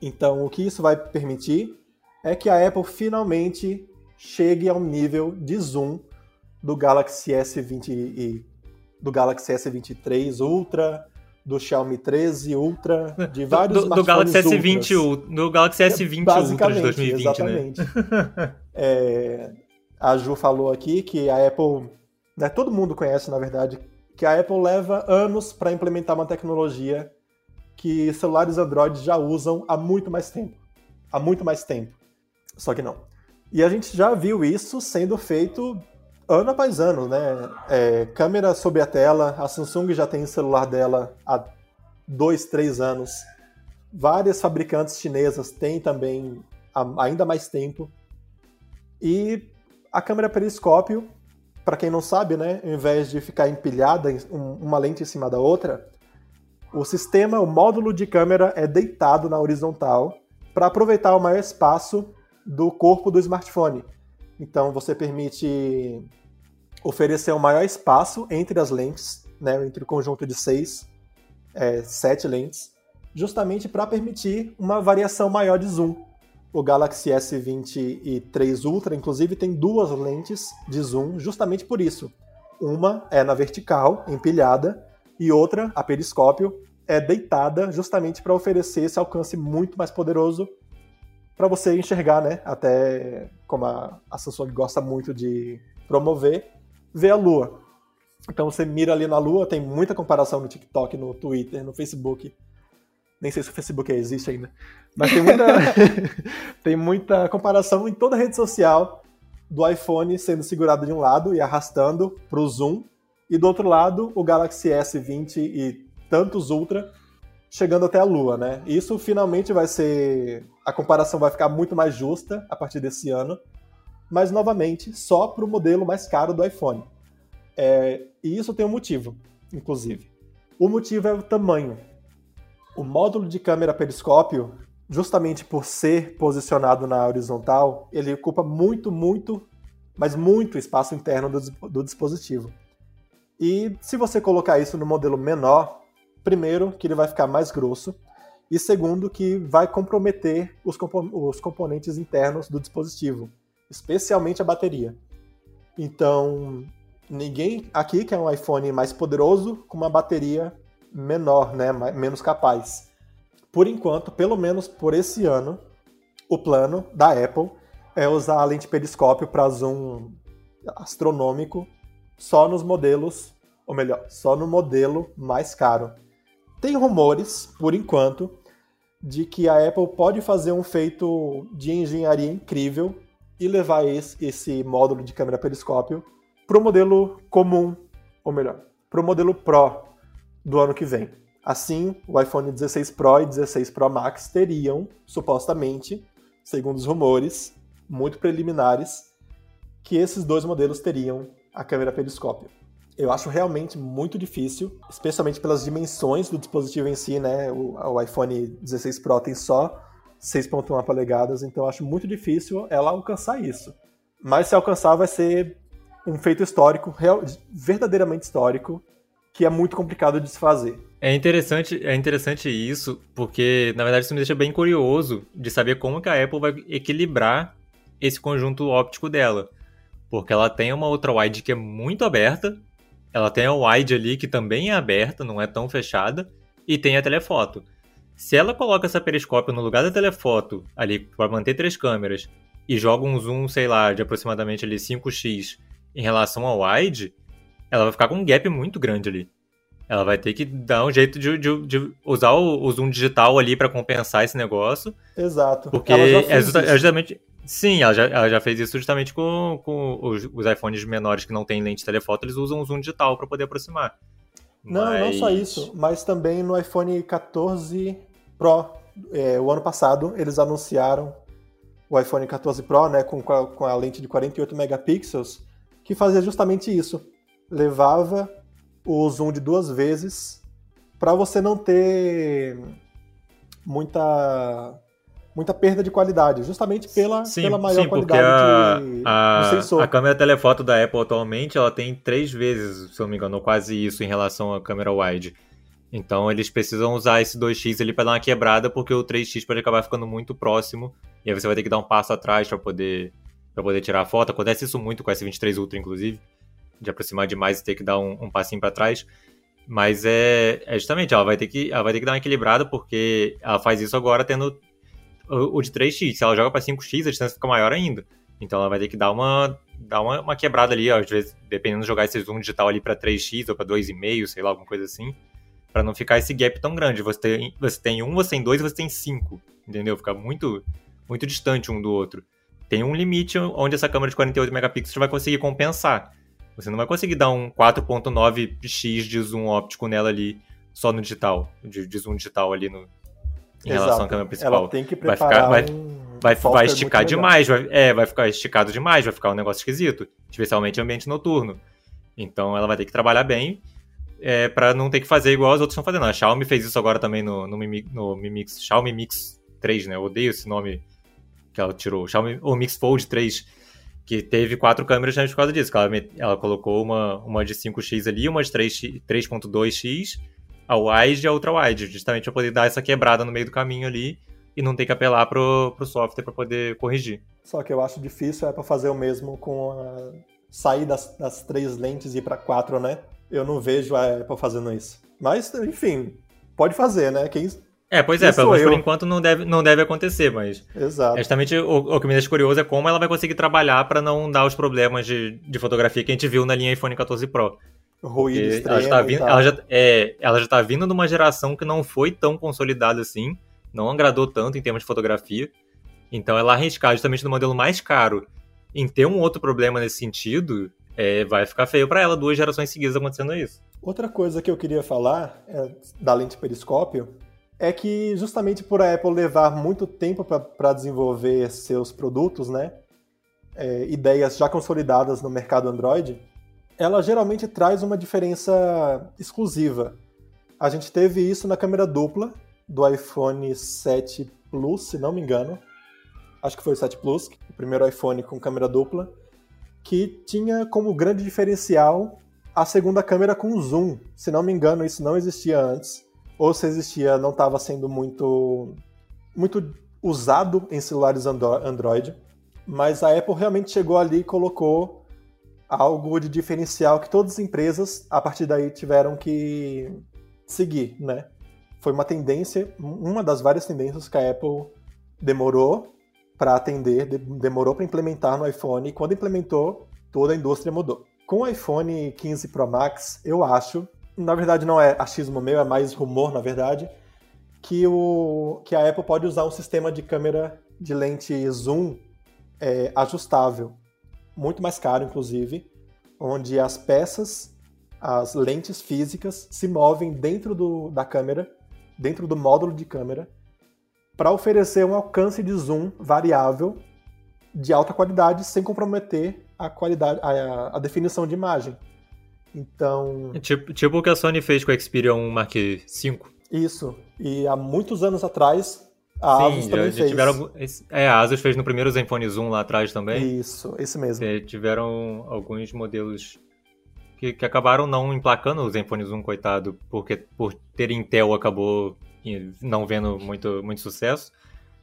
Então, o que isso vai permitir é que a Apple finalmente chegue ao nível de zoom do Galaxy S20 e do Galaxy S23 Ultra, do Xiaomi 13 Ultra, de vários do, do, do Galaxy S20 Ultras. do Galaxy S20 é, Ultra de 2020, né? exatamente. né? é, a Ju falou aqui que a Apple né, todo mundo conhece, na verdade, que a Apple leva anos para implementar uma tecnologia que celulares Android já usam há muito mais tempo. Há muito mais tempo. Só que não. E a gente já viu isso sendo feito ano após ano, né? É, câmera sobre a tela, a Samsung já tem o celular dela há dois, três anos. Várias fabricantes chinesas têm também há ainda mais tempo. E a câmera periscópio para quem não sabe, né, ao invés de ficar empilhada uma lente em cima da outra, o sistema, o módulo de câmera é deitado na horizontal para aproveitar o maior espaço do corpo do smartphone. Então você permite oferecer um maior espaço entre as lentes, né, entre o conjunto de seis, é, sete lentes, justamente para permitir uma variação maior de zoom o Galaxy S23 Ultra, inclusive, tem duas lentes de zoom justamente por isso. Uma é na vertical, empilhada, e outra, a periscópio, é deitada justamente para oferecer esse alcance muito mais poderoso para você enxergar, né? Até como a, a Samsung gosta muito de promover, ver a Lua. Então você mira ali na Lua, tem muita comparação no TikTok, no Twitter, no Facebook nem sei se o Facebook existe ainda. Mas tem muita, tem muita comparação em toda a rede social do iPhone sendo segurado de um lado e arrastando para o zoom, e do outro lado o Galaxy S20 e tantos Ultra chegando até a Lua, né? Isso finalmente vai ser. A comparação vai ficar muito mais justa a partir desse ano. mas novamente só para o modelo mais caro do iPhone. É, e isso tem um motivo, inclusive. O motivo é o tamanho. O módulo de câmera periscópio, justamente por ser posicionado na horizontal, ele ocupa muito, muito, mas muito espaço interno do, do dispositivo. E se você colocar isso no modelo menor, primeiro, que ele vai ficar mais grosso, e segundo, que vai comprometer os, compo os componentes internos do dispositivo, especialmente a bateria. Então, ninguém aqui quer um iPhone mais poderoso com uma bateria menor, né, menos capaz. Por enquanto, pelo menos por esse ano, o plano da Apple é usar a lente periscópio para zoom astronômico só nos modelos, ou melhor, só no modelo mais caro. Tem rumores, por enquanto, de que a Apple pode fazer um feito de engenharia incrível e levar esse, esse módulo de câmera periscópio para o modelo comum, ou melhor, para o modelo Pro do ano que vem. Assim, o iPhone 16 Pro e 16 Pro Max teriam, supostamente, segundo os rumores, muito preliminares, que esses dois modelos teriam a câmera periscópio. Eu acho realmente muito difícil, especialmente pelas dimensões do dispositivo em si, né? O, o iPhone 16 Pro tem só 6.1 polegadas, então acho muito difícil ela alcançar isso. Mas se alcançar vai ser um feito histórico, real, verdadeiramente histórico, que é muito complicado de se fazer. É interessante, é interessante isso, porque na verdade isso me deixa bem curioso de saber como que a Apple vai equilibrar esse conjunto óptico dela. Porque ela tem uma outra wide que é muito aberta, ela tem a wide ali que também é aberta, não é tão fechada, e tem a telefoto. Se ela coloca essa periscópio no lugar da telefoto, ali para manter três câmeras, e joga um zoom, sei lá, de aproximadamente ali 5x em relação ao wide, ela vai ficar com um gap muito grande ali. Ela vai ter que dar um jeito de, de, de usar o, o, zoom digital ali para compensar esse negócio. Exato. Porque é, é, justamente. Sim, ela já, ela já fez isso justamente com, com os, os, iPhones menores que não têm lente telefoto, eles usam o zoom digital para poder aproximar. Não, mas... não só isso, mas também no iPhone 14 Pro, é, o ano passado, eles anunciaram o iPhone 14 Pro, né, com, com, a, com a lente de 48 megapixels, que fazia justamente isso. Levava o zoom de duas vezes para você não ter muita muita perda de qualidade, justamente pela, sim, pela maior sim, qualidade a, de, a, do sensor. A câmera telefoto da Apple atualmente ela tem três vezes, se eu não me engano, quase isso em relação à câmera wide. Então eles precisam usar esse 2x ali para dar uma quebrada, porque o 3x pode acabar ficando muito próximo, e aí você vai ter que dar um passo atrás para poder para poder tirar a foto. Acontece isso muito com o S23 Ultra, inclusive, de aproximar demais e ter que dar um, um passinho para trás. Mas é, é, justamente, ela vai ter que ela vai ter que dar uma equilibrada, porque ela faz isso agora tendo o, de 3x. Se ela joga para 5x, a distância fica maior ainda. Então ela vai ter que dar uma, dar uma, uma quebrada ali, às vezes, dependendo de jogar esse zoom digital ali para 3x ou para 2,5, sei lá, alguma coisa assim. para não ficar esse gap tão grande. Você tem, você tem um, você tem dois, você tem cinco. Entendeu? Fica muito, muito distante um do outro. Tem um limite onde essa câmera de 48 megapixels vai conseguir compensar. Você não vai conseguir dar um 4.9x de zoom óptico nela ali, só no digital, de, de zoom digital ali no, em Exato. relação à câmera principal. Ela tem que preparar vai ficar, um vai, vai, vai esticar demais, vai, é, vai ficar esticado demais, vai ficar um negócio esquisito, especialmente em ambiente noturno. Então ela vai ter que trabalhar bem é, para não ter que fazer igual as outras estão fazendo. A Xiaomi fez isso agora também no, no, Mi, no Mi Mix, Xiaomi Mix 3, né? Eu odeio esse nome que ela tirou. Xiaomi, o Mix Fold 3, que teve quatro câmeras por causa disso. Ela, ela colocou uma, uma de 5x ali, uma de 3.2x a wide e a ultra wide, justamente para poder dar essa quebrada no meio do caminho ali e não ter que apelar pro, pro software para poder corrigir. Só que eu acho difícil é para fazer o mesmo com a sair das, das três lentes e ir para quatro, né? Eu não vejo a Apple fazendo isso. Mas, enfim, pode fazer, né? Quem é, pois é, pelo menos por enquanto não deve, não deve acontecer, mas. Exato. Justamente o, o que me deixa curioso é como ela vai conseguir trabalhar para não dar os problemas de, de fotografia que a gente viu na linha iPhone 14 Pro. Ruído ela já, tá vindo, ela, já, é, ela já tá vindo de uma geração que não foi tão consolidada assim, não agradou tanto em termos de fotografia. Então ela arriscar justamente no modelo mais caro em ter um outro problema nesse sentido, é, vai ficar feio para ela duas gerações seguidas acontecendo isso. Outra coisa que eu queria falar é, da lente periscópio é que justamente por a Apple levar muito tempo para desenvolver seus produtos, né? é, ideias já consolidadas no mercado Android, ela geralmente traz uma diferença exclusiva. A gente teve isso na câmera dupla do iPhone 7 Plus, se não me engano. Acho que foi o 7 Plus, o primeiro iPhone com câmera dupla, que tinha como grande diferencial a segunda câmera com zoom. Se não me engano, isso não existia antes. Ou se existia, não estava sendo muito, muito usado em celulares Android. Mas a Apple realmente chegou ali e colocou algo de diferencial que todas as empresas, a partir daí, tiveram que seguir, né? Foi uma tendência, uma das várias tendências que a Apple demorou para atender, demorou para implementar no iPhone, e quando implementou, toda a indústria mudou. Com o iPhone 15 Pro Max, eu acho, na verdade não é achismo meu, é mais rumor, na verdade, que, o, que a Apple pode usar um sistema de câmera de lente zoom é, ajustável muito mais caro, inclusive, onde as peças, as lentes físicas se movem dentro do, da câmera, dentro do módulo de câmera, para oferecer um alcance de zoom variável de alta qualidade sem comprometer a qualidade, a, a definição de imagem. Então. Tipo, tipo o que a Sony fez com o Xperia 1 Mark V. Isso. E há muitos anos atrás, a Sim, Asus já, fez. tiveram. É, a Asus fez no primeiro Zenfone Zoom lá atrás também. Isso, esse mesmo. É, tiveram alguns modelos que, que acabaram não emplacando o Zenfone Zoom, coitado, porque por ter Intel acabou não vendo muito, muito sucesso.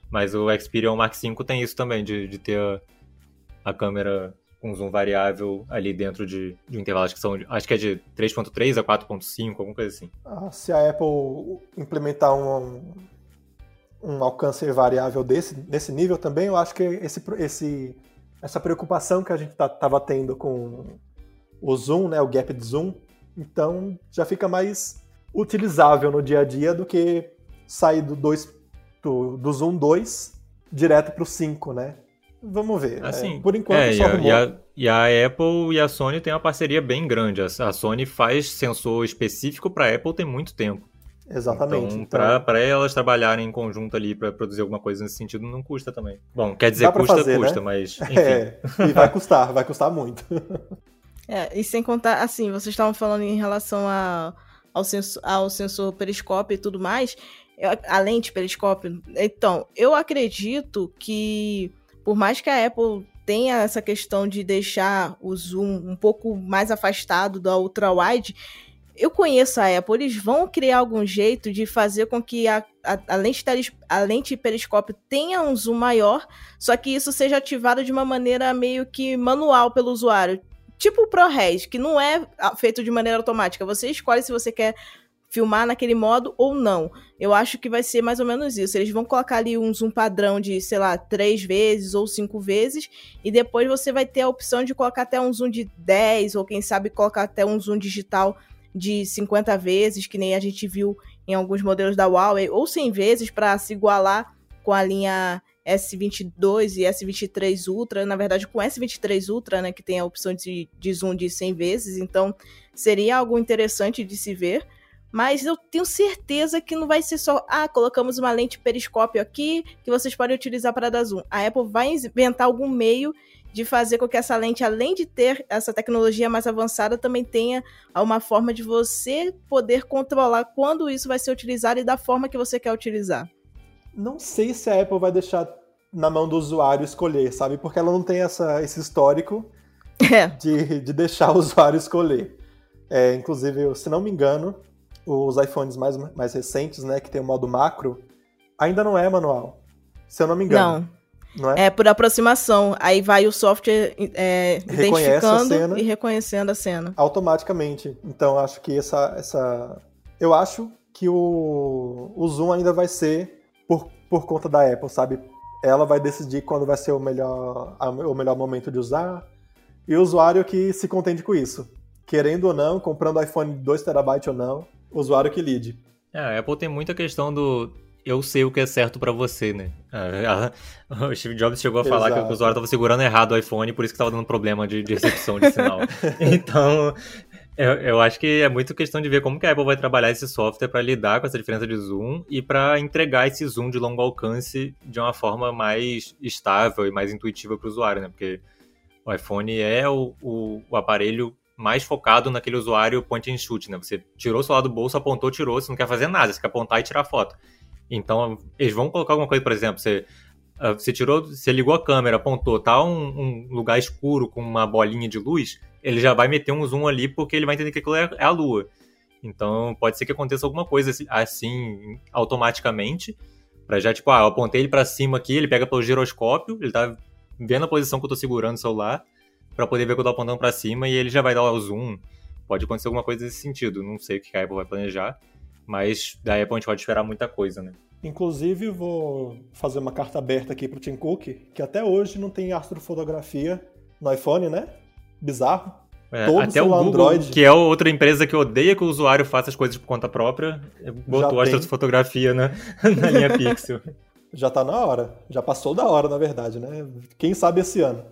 Mas o Xperia Mark V tem isso também, de, de ter a, a câmera com zoom variável ali dentro de, de intervalos que são, acho que é de 3.3 a 4.5, alguma coisa assim. Ah, se a Apple implementar um, um alcance variável desse, nesse nível também, eu acho que esse, esse, essa preocupação que a gente estava tá, tendo com o zoom, né, o gap de zoom, então já fica mais utilizável no dia a dia do que sair do, dois, do, do zoom 2 direto para o 5, né? Vamos ver. Assim, é, por enquanto, é, só e a, e a, Apple e a Sony têm uma parceria bem grande. A, a Sony faz sensor específico para a Apple tem muito tempo. Exatamente. Então, então... para elas trabalharem em conjunto ali para produzir alguma coisa nesse sentido, não custa também. Bom, quer dizer, custa, fazer, custa, né? mas. Enfim. É, e vai custar, vai custar muito. É, e sem contar, assim, vocês estavam falando em relação a, ao, sensor, ao sensor periscópio e tudo mais, a lente periscópio. Então, eu acredito que, por mais que a Apple tenha essa questão de deixar o zoom um pouco mais afastado da ultra-wide, eu conheço a Apple, eles vão criar algum jeito de fazer com que a, a, a, lente, a lente periscópio tenha um zoom maior, só que isso seja ativado de uma maneira meio que manual pelo usuário. Tipo o ProRes, que não é feito de maneira automática. Você escolhe se você quer filmar naquele modo ou não. Eu acho que vai ser mais ou menos isso. Eles vão colocar ali um zoom padrão de, sei lá, três vezes ou cinco vezes, e depois você vai ter a opção de colocar até um zoom de 10, ou quem sabe colocar até um zoom digital de 50 vezes, que nem a gente viu em alguns modelos da Huawei, ou 100 vezes para se igualar com a linha S22 e S23 Ultra, na verdade com S23 Ultra, né, que tem a opção de, de zoom de 100 vezes, então seria algo interessante de se ver, mas eu tenho certeza que não vai ser só, ah, colocamos uma lente periscópio aqui que vocês podem utilizar para dar zoom. A Apple vai inventar algum meio de fazer com que essa lente, além de ter essa tecnologia mais avançada, também tenha uma forma de você poder controlar quando isso vai ser utilizado e da forma que você quer utilizar. Não sei se a Apple vai deixar na mão do usuário escolher, sabe? Porque ela não tem essa, esse histórico é. de, de deixar o usuário escolher. É, inclusive, se não me engano, os iPhones mais, mais recentes, né, que tem o modo macro, ainda não é manual. Se eu não me engano. Não. Não é? é por aproximação. Aí vai o software é, identificando e reconhecendo a cena. Automaticamente. Então acho que essa. essa... Eu acho que o, o Zoom ainda vai ser por, por conta da Apple, sabe? Ela vai decidir quando vai ser o melhor, o melhor momento de usar. E o usuário que se contente com isso. Querendo ou não, comprando iPhone 2TB ou não, o usuário que lide. É, a Apple tem muita questão do eu sei o que é certo para você, né? o Steve Jobs chegou a falar Exato. que o usuário estava segurando errado o iPhone, por isso que estava dando problema de, de recepção de sinal. então, eu, eu, acho que é muito questão de ver como que a Apple vai trabalhar esse software para lidar com essa diferença de zoom e para entregar esse zoom de longo alcance de uma forma mais estável e mais intuitiva para o usuário, né? Porque O iPhone é o, o, o aparelho mais focado naquele usuário point and shoot, né? Você tirou o celular do bolso, apontou, tirou, você não quer fazer nada, você quer apontar e tirar foto. Então, eles vão colocar alguma coisa, por exemplo, você, ah, você tirou, você ligou a câmera, apontou, tá um, um, lugar escuro com uma bolinha de luz, ele já vai meter um zoom ali porque ele vai entender que aquilo é, é a lua. Então, pode ser que aconteça alguma coisa assim, automaticamente, para já, tipo, ah, eu apontei ele para cima aqui, ele pega pelo giroscópio, ele tá vendo a posição que eu tô segurando o celular, para poder ver que eu tô apontando para cima e ele já vai dar o zoom. Pode acontecer alguma coisa nesse sentido. Não sei o que a Apple vai planejar, mas da Apple a gente pode esperar muita coisa, né? Inclusive, vou fazer uma carta aberta aqui pro Tim Cook, que até hoje não tem astrofotografia no iPhone, né? Bizarro. É, até o Google, Android. que é outra empresa que odeia que o usuário faça as coisas por conta própria, botou a astrofotografia na, na linha Pixel. Já tá na hora. Já passou da hora, na verdade, né? Quem sabe esse ano.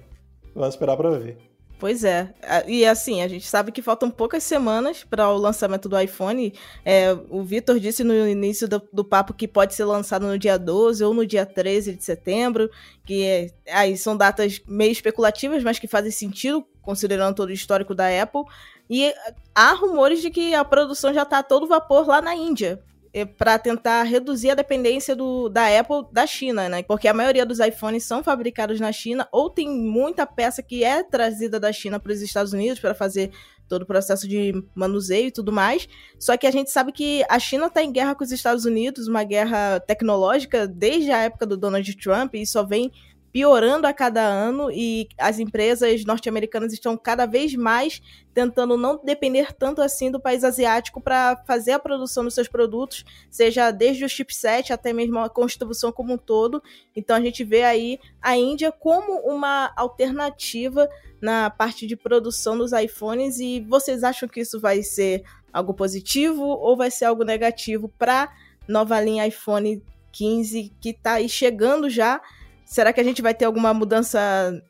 Vamos esperar para ver. Pois é. E assim, a gente sabe que faltam poucas semanas para o lançamento do iPhone. É, o Vitor disse no início do, do, papo que pode ser lançado no dia 12 ou no dia 13 de setembro, que é, aí são datas meio especulativas, mas que fazem sentido, considerando todo o histórico da Apple. E há rumores de que a produção já está a todo vapor lá na Índia. É, para tentar reduzir a dependência do, da Apple da China, né? Porque a maioria dos iPhones são fabricados na China ou tem muita peça que é trazida da China para os Estados Unidos para fazer todo o processo de manuseio e tudo mais. Só que a gente sabe que a China está em guerra com os Estados Unidos, uma guerra tecnológica desde a época do Donald Trump e só vem piorando a cada ano e as empresas norte-americanas estão cada vez mais tentando não depender tanto assim do país asiático para fazer a produção dos seus produtos, seja desde o chipset até mesmo a construção como um todo. Então a gente vê aí a Índia como uma alternativa na parte de produção dos iPhones e vocês acham que isso vai ser algo positivo ou vai ser algo negativo para nova linha iPhone 15 que está aí chegando já Será que a gente vai ter alguma mudança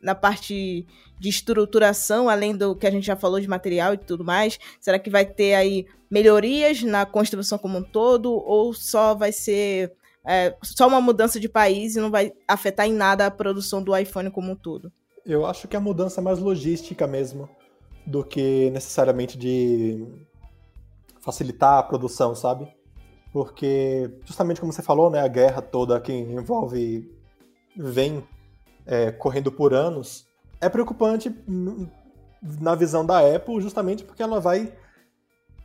na parte de estruturação, além do que a gente já falou de material e tudo mais? Será que vai ter aí melhorias na construção como um todo? Ou só vai ser é, só uma mudança de país e não vai afetar em nada a produção do iPhone como um todo? Eu acho que a mudança é mais logística mesmo do que necessariamente de facilitar a produção, sabe? Porque, justamente como você falou, né, a guerra toda que envolve vem é, correndo por anos, é preocupante na visão da Apple, justamente porque ela vai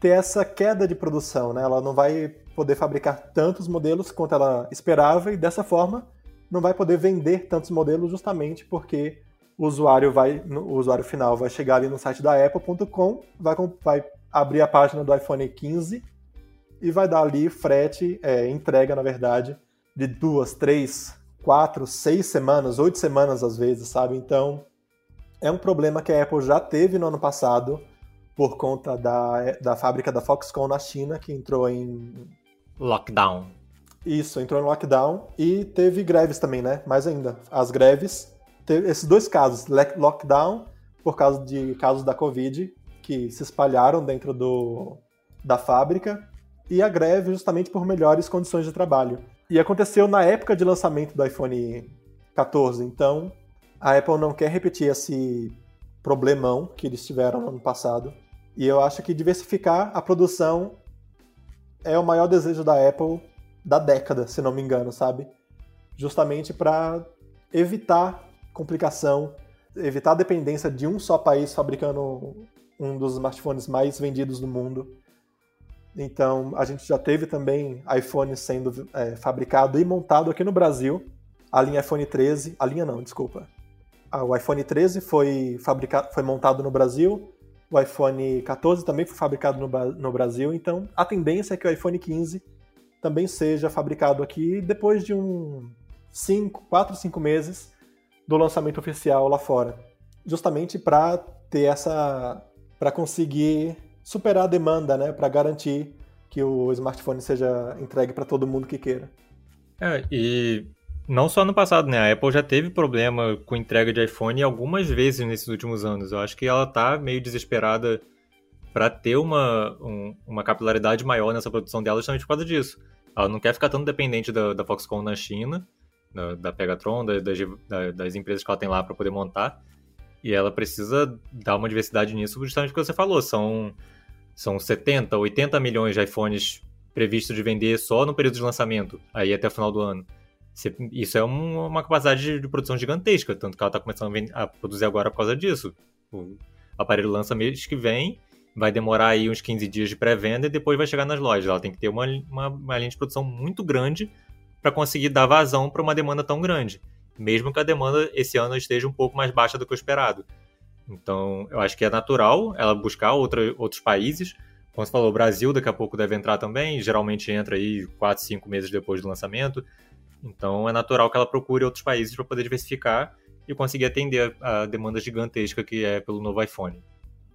ter essa queda de produção, né? Ela não vai poder fabricar tantos modelos quanto ela esperava e dessa forma não vai poder vender tantos modelos justamente porque o usuário vai, o usuário final vai chegar ali no site da Apple.com, vai, vai abrir a página do iPhone 15 e vai dar ali frete, é, entrega na verdade de duas, três, quatro, seis semanas, oito semanas às vezes, sabe? Então, é um problema que a Apple já teve no ano passado por conta da, da fábrica da Foxconn na China, que entrou em. Lockdown. Isso, entrou em lockdown e teve greves também, né? Mais ainda, as greves, teve esses dois casos, lockdown por causa de casos da Covid que se espalharam dentro do, da fábrica e a greve justamente por melhores condições de trabalho. E aconteceu na época de lançamento do iPhone 14, então a Apple não quer repetir esse problemão que eles tiveram no ano passado. E eu acho que diversificar a produção é o maior desejo da Apple da década, se não me engano, sabe? Justamente para evitar complicação, evitar a dependência de um só país fabricando um dos smartphones mais vendidos do mundo então, a gente já teve também iPhone sendo é, fabricado e montado aqui no Brasil. A linha iPhone 13, a linha não, desculpa. Ah, o iPhone 13 foi, fabricado, foi montado no Brasil, o iPhone 14 também foi fabricado no, no Brasil, então a tendência é que o iPhone 15 também seja fabricado aqui depois de um 5, 4, 5 meses do lançamento oficial lá fora. Justamente para ter essa. para conseguir superar a demanda, né, para garantir que o smartphone seja entregue para todo mundo que queira. É, e não só no passado, né? A Apple já teve problema com entrega de iPhone algumas vezes nesses últimos anos. Eu acho que ela tá meio desesperada para ter uma, um, uma capilaridade maior nessa produção dela justamente por causa disso. Ela não quer ficar tão dependente da, da Foxconn na China, da, da Pegatron, da, das, das empresas que ela tem lá para poder montar. E ela precisa dar uma diversidade nisso, justamente porque você falou, são, são 70, 80 milhões de iPhones previstos de vender só no período de lançamento, aí até o final do ano. Isso é uma capacidade de produção gigantesca, tanto que ela está começando a produzir agora por causa disso. O aparelho lança mês que vem, vai demorar aí uns 15 dias de pré-venda e depois vai chegar nas lojas. Ela tem que ter uma, uma, uma linha de produção muito grande para conseguir dar vazão para uma demanda tão grande, mesmo que a demanda esse ano esteja um pouco mais baixa do que o esperado. Então, eu acho que é natural ela buscar outra, outros países. Como você falou, o Brasil daqui a pouco deve entrar também, geralmente entra aí 4, 5 meses depois do lançamento. Então, é natural que ela procure outros países para poder diversificar e conseguir atender a demanda gigantesca que é pelo novo iPhone.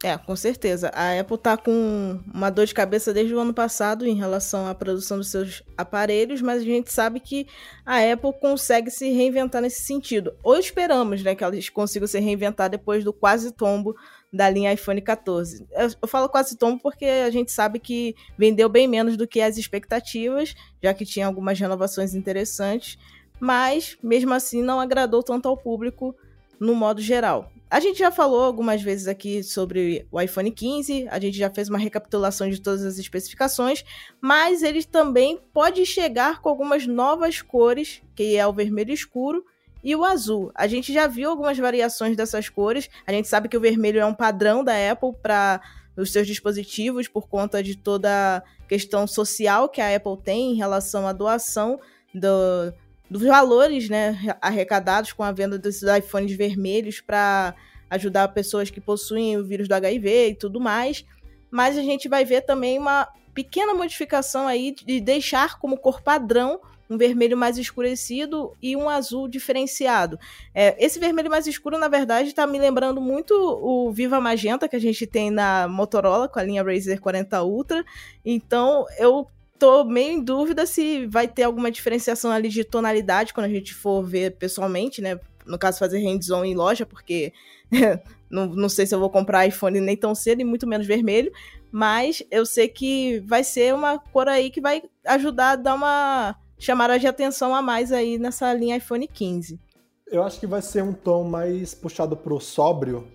É, com certeza. A Apple tá com uma dor de cabeça desde o ano passado em relação à produção dos seus aparelhos, mas a gente sabe que a Apple consegue se reinventar nesse sentido. Ou esperamos, né, que eles consigam se reinventar depois do quase tombo da linha iPhone 14. Eu, eu falo quase tombo porque a gente sabe que vendeu bem menos do que as expectativas, já que tinha algumas renovações interessantes, mas mesmo assim não agradou tanto ao público no modo geral. A gente já falou algumas vezes aqui sobre o iPhone 15, a gente já fez uma recapitulação de todas as especificações, mas ele também pode chegar com algumas novas cores, que é o vermelho escuro e o azul. A gente já viu algumas variações dessas cores, a gente sabe que o vermelho é um padrão da Apple para os seus dispositivos por conta de toda a questão social que a Apple tem em relação à doação do, dos valores né, arrecadados com a venda desses iPhones vermelhos para ajudar pessoas que possuem o vírus do HIV e tudo mais. Mas a gente vai ver também uma pequena modificação aí de deixar como cor padrão um vermelho mais escurecido e um azul diferenciado. É, esse vermelho mais escuro, na verdade, está me lembrando muito o Viva Magenta que a gente tem na Motorola com a linha Razer 40 Ultra. Então, eu tô meio em dúvida se vai ter alguma diferenciação ali de tonalidade quando a gente for ver pessoalmente, né? No caso, fazer hands-on em loja, porque não, não sei se eu vou comprar iPhone nem tão cedo e muito menos vermelho. Mas eu sei que vai ser uma cor aí que vai ajudar a dar uma chamada de atenção a mais aí nessa linha iPhone 15. Eu acho que vai ser um tom mais puxado pro sóbrio,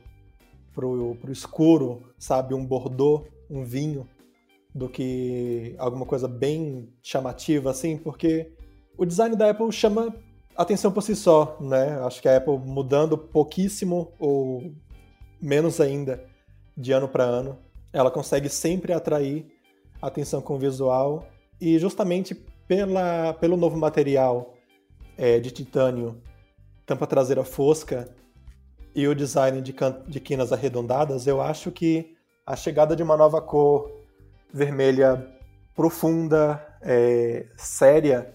pro, pro escuro, sabe? Um bordô, um vinho do que alguma coisa bem chamativa, assim, porque o design da Apple chama atenção por si só, né? Acho que a Apple mudando pouquíssimo ou menos ainda de ano para ano, ela consegue sempre atrair atenção com o visual e justamente pela, pelo novo material é, de titânio, tampa traseira fosca e o design de, de quinas arredondadas, eu acho que a chegada de uma nova cor vermelha profunda, é, séria,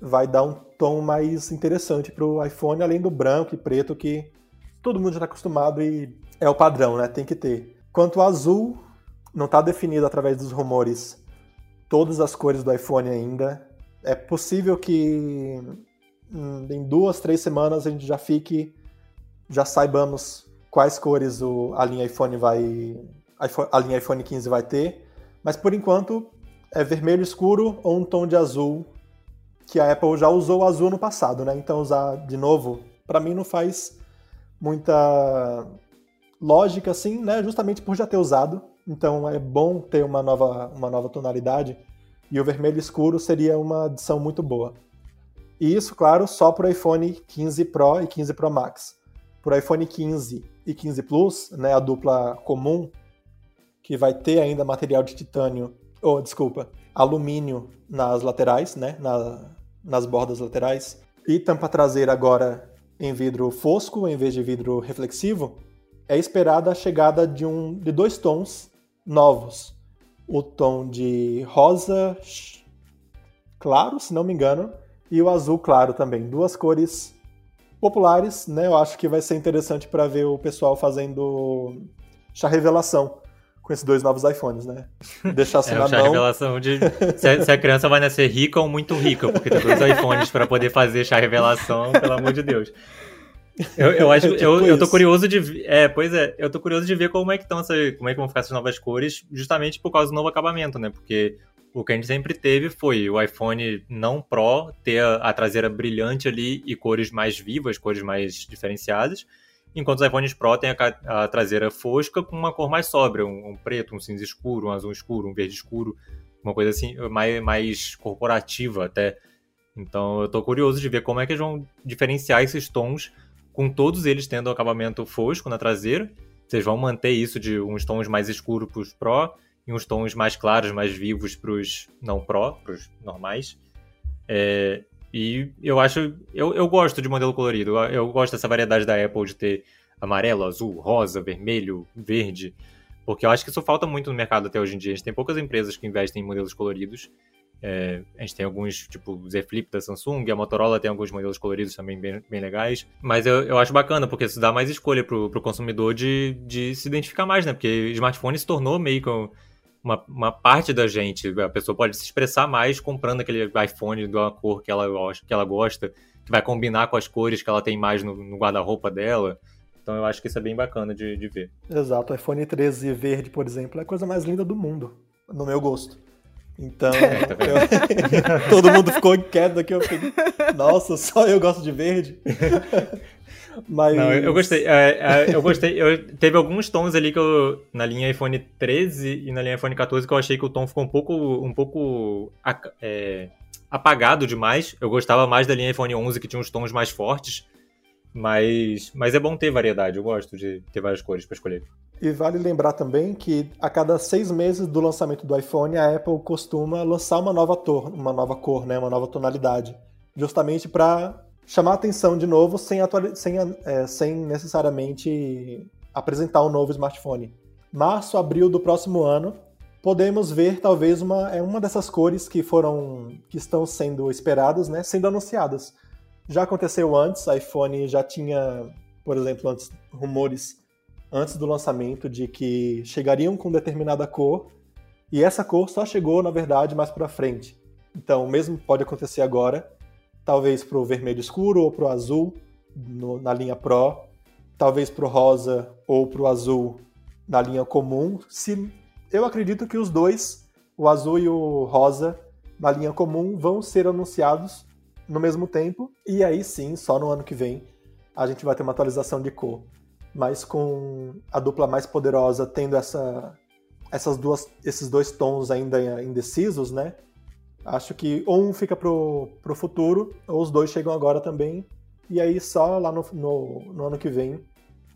vai dar um tom mais interessante para o iPhone, além do branco e preto que todo mundo já está acostumado e é o padrão, né? Tem que ter. Quanto ao azul, não está definido através dos rumores todas as cores do iPhone ainda. É possível que hum, em duas, três semanas a gente já fique, já saibamos quais cores o, a linha iPhone vai, a linha iPhone 15 vai ter. Mas por enquanto é vermelho escuro ou um tom de azul, que a Apple já usou azul no passado, né? Então usar de novo, para mim não faz muita lógica assim, né? Justamente por já ter usado. Então é bom ter uma nova, uma nova tonalidade. E o vermelho escuro seria uma adição muito boa. E isso, claro, só para o iPhone 15 Pro e 15 Pro Max. Para o iPhone 15 e 15 Plus, né, a dupla comum, que vai ter ainda material de titânio, ou desculpa, alumínio nas laterais, né, na, nas bordas laterais, e tampa traseira agora em vidro fosco em vez de vidro reflexivo, é esperada a chegada de, um, de dois tons novos. O tom de rosa claro, se não me engano, e o azul claro também. Duas cores populares, né? Eu acho que vai ser interessante para ver o pessoal fazendo chá revelação com esses dois novos iPhones, né? Deixar assim é, na mão. revelação de se a, se a, criança vai nascer rica ou muito rica, porque tem dois iPhones para poder fazer chá revelação, pelo amor de Deus. Eu, eu acho, é tipo eu, eu tô curioso de é, pois é, eu tô curioso de ver como é que estão como é que vão ficar essas novas cores, justamente por causa do novo acabamento, né? Porque o que a gente sempre teve foi o iPhone não Pro ter a, a traseira brilhante ali e cores mais vivas, cores mais diferenciadas. Enquanto os iPhones Pro têm a, a traseira fosca com uma cor mais sóbria, um, um, preto, um cinza escuro, um azul escuro, um verde escuro, uma coisa assim mais, mais corporativa até. Então eu tô curioso de ver como é que eles vão diferenciar esses tons com todos eles tendo acabamento fosco na traseira. Vocês vão manter isso de uns tons mais escuros para os Pro e uns tons mais claros, mais vivos para os não Pro, para os normais. É, e eu acho. Eu, eu gosto de modelo colorido. Eu, gosto dessa variedade da Apple de ter amarelo, azul, rosa, vermelho, verde. Porque eu acho que isso falta muito no mercado até hoje em dia. A gente tem poucas empresas que investem em modelos coloridos. É, a gente tem alguns, tipo o Z Flip da Samsung, a Motorola tem alguns modelos coloridos também bem, bem legais. Mas eu, eu acho bacana, porque isso dá mais escolha pro, pro consumidor de, de se identificar mais, né? Porque smartphone se tornou meio que uma, uma parte da gente. A pessoa pode se expressar mais comprando aquele iPhone de uma cor que ela, que ela gosta, que vai combinar com as cores que ela tem mais no, no guarda-roupa dela. Então eu acho que isso é bem bacana de, de ver. Exato, o iPhone 13 verde, por exemplo, é a coisa mais linda do mundo, no meu gosto. Então, é, tá eu... todo mundo ficou inquieto aqui. Eu fiquei, nossa, só eu gosto de verde. Mas... Não, eu gostei. É, é, eu gostei. Eu, teve alguns tons ali que eu. Na linha iPhone 13 e na linha iPhone 14 que eu achei que o tom ficou um pouco. Um pouco é, apagado demais. Eu gostava mais da linha iPhone 11 que tinha uns tons mais fortes. Mas, mas é bom ter variedade. Eu gosto de ter várias cores para escolher. E vale lembrar também que a cada seis meses do lançamento do iPhone, a Apple costuma lançar uma nova, tor uma nova cor, né, uma nova tonalidade, justamente para chamar atenção de novo sem, sem, é, sem necessariamente apresentar um novo smartphone. Março, abril do próximo ano, podemos ver talvez uma, é uma dessas cores que foram que estão sendo esperadas, né, sendo anunciadas. Já aconteceu antes, iPhone já tinha, por exemplo, antes rumores antes do lançamento de que chegariam com determinada cor e essa cor só chegou, na verdade, mais para frente. Então, mesmo pode acontecer agora talvez para o vermelho escuro ou para o azul no, na linha Pro, talvez para o rosa ou para o azul na linha comum. Se eu acredito que os dois, o azul e o rosa na linha comum, vão ser anunciados no mesmo tempo e aí sim, só no ano que vem, a gente vai ter uma atualização de cor. Mas com a dupla mais poderosa tendo essa, essas duas, esses dois tons ainda indecisos, né? Acho que ou um fica pro, pro futuro, ou os dois chegam agora também. E aí só lá no, no, no ano que vem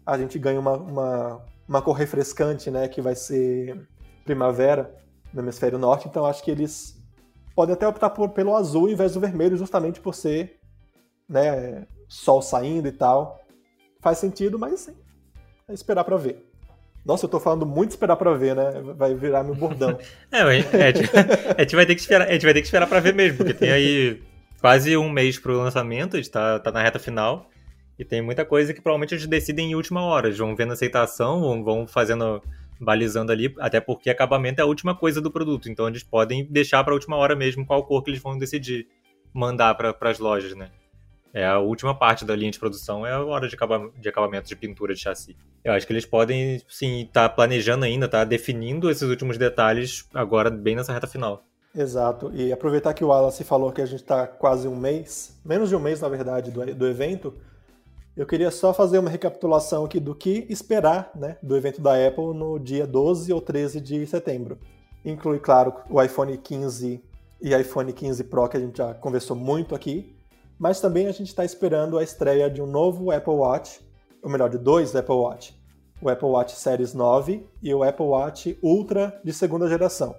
a gente ganha uma, uma, uma cor refrescante, né? Que vai ser primavera no hemisfério norte. Então acho que eles podem até optar por, pelo azul em vez do vermelho, justamente por ser né, sol saindo e tal. Faz sentido, mas sim, é esperar para ver. Nossa, eu tô falando muito esperar pra ver, né? Vai virar meu bordão. é, a gente, a gente vai ter que esperar, a gente vai ter que esperar pra ver mesmo, porque tem aí quase um mês pro lançamento, a gente tá, tá na reta final. E tem muita coisa que provavelmente eles decidem em última hora. Eles vão vendo aceitação, vão, vão fazendo, balizando ali, até porque acabamento é a última coisa do produto. Então eles podem deixar pra última hora mesmo qual cor que eles vão decidir mandar para as lojas, né? É a última parte da linha de produção, é a hora de, acaba, de acabamento de pintura de chassi. Eu acho que eles podem, sim, estar tá planejando ainda, tá definindo esses últimos detalhes agora, bem nessa reta final. Exato. E aproveitar que o Wallace falou que a gente está quase um mês, menos de um mês, na verdade, do, do evento, eu queria só fazer uma recapitulação aqui do que esperar né, do evento da Apple no dia 12 ou 13 de setembro. Inclui, claro, o iPhone 15 e iPhone 15 Pro, que a gente já conversou muito aqui, mas também a gente está esperando a estreia de um novo Apple Watch, ou melhor, de dois Apple Watch. O Apple Watch Series 9 e o Apple Watch Ultra de segunda geração.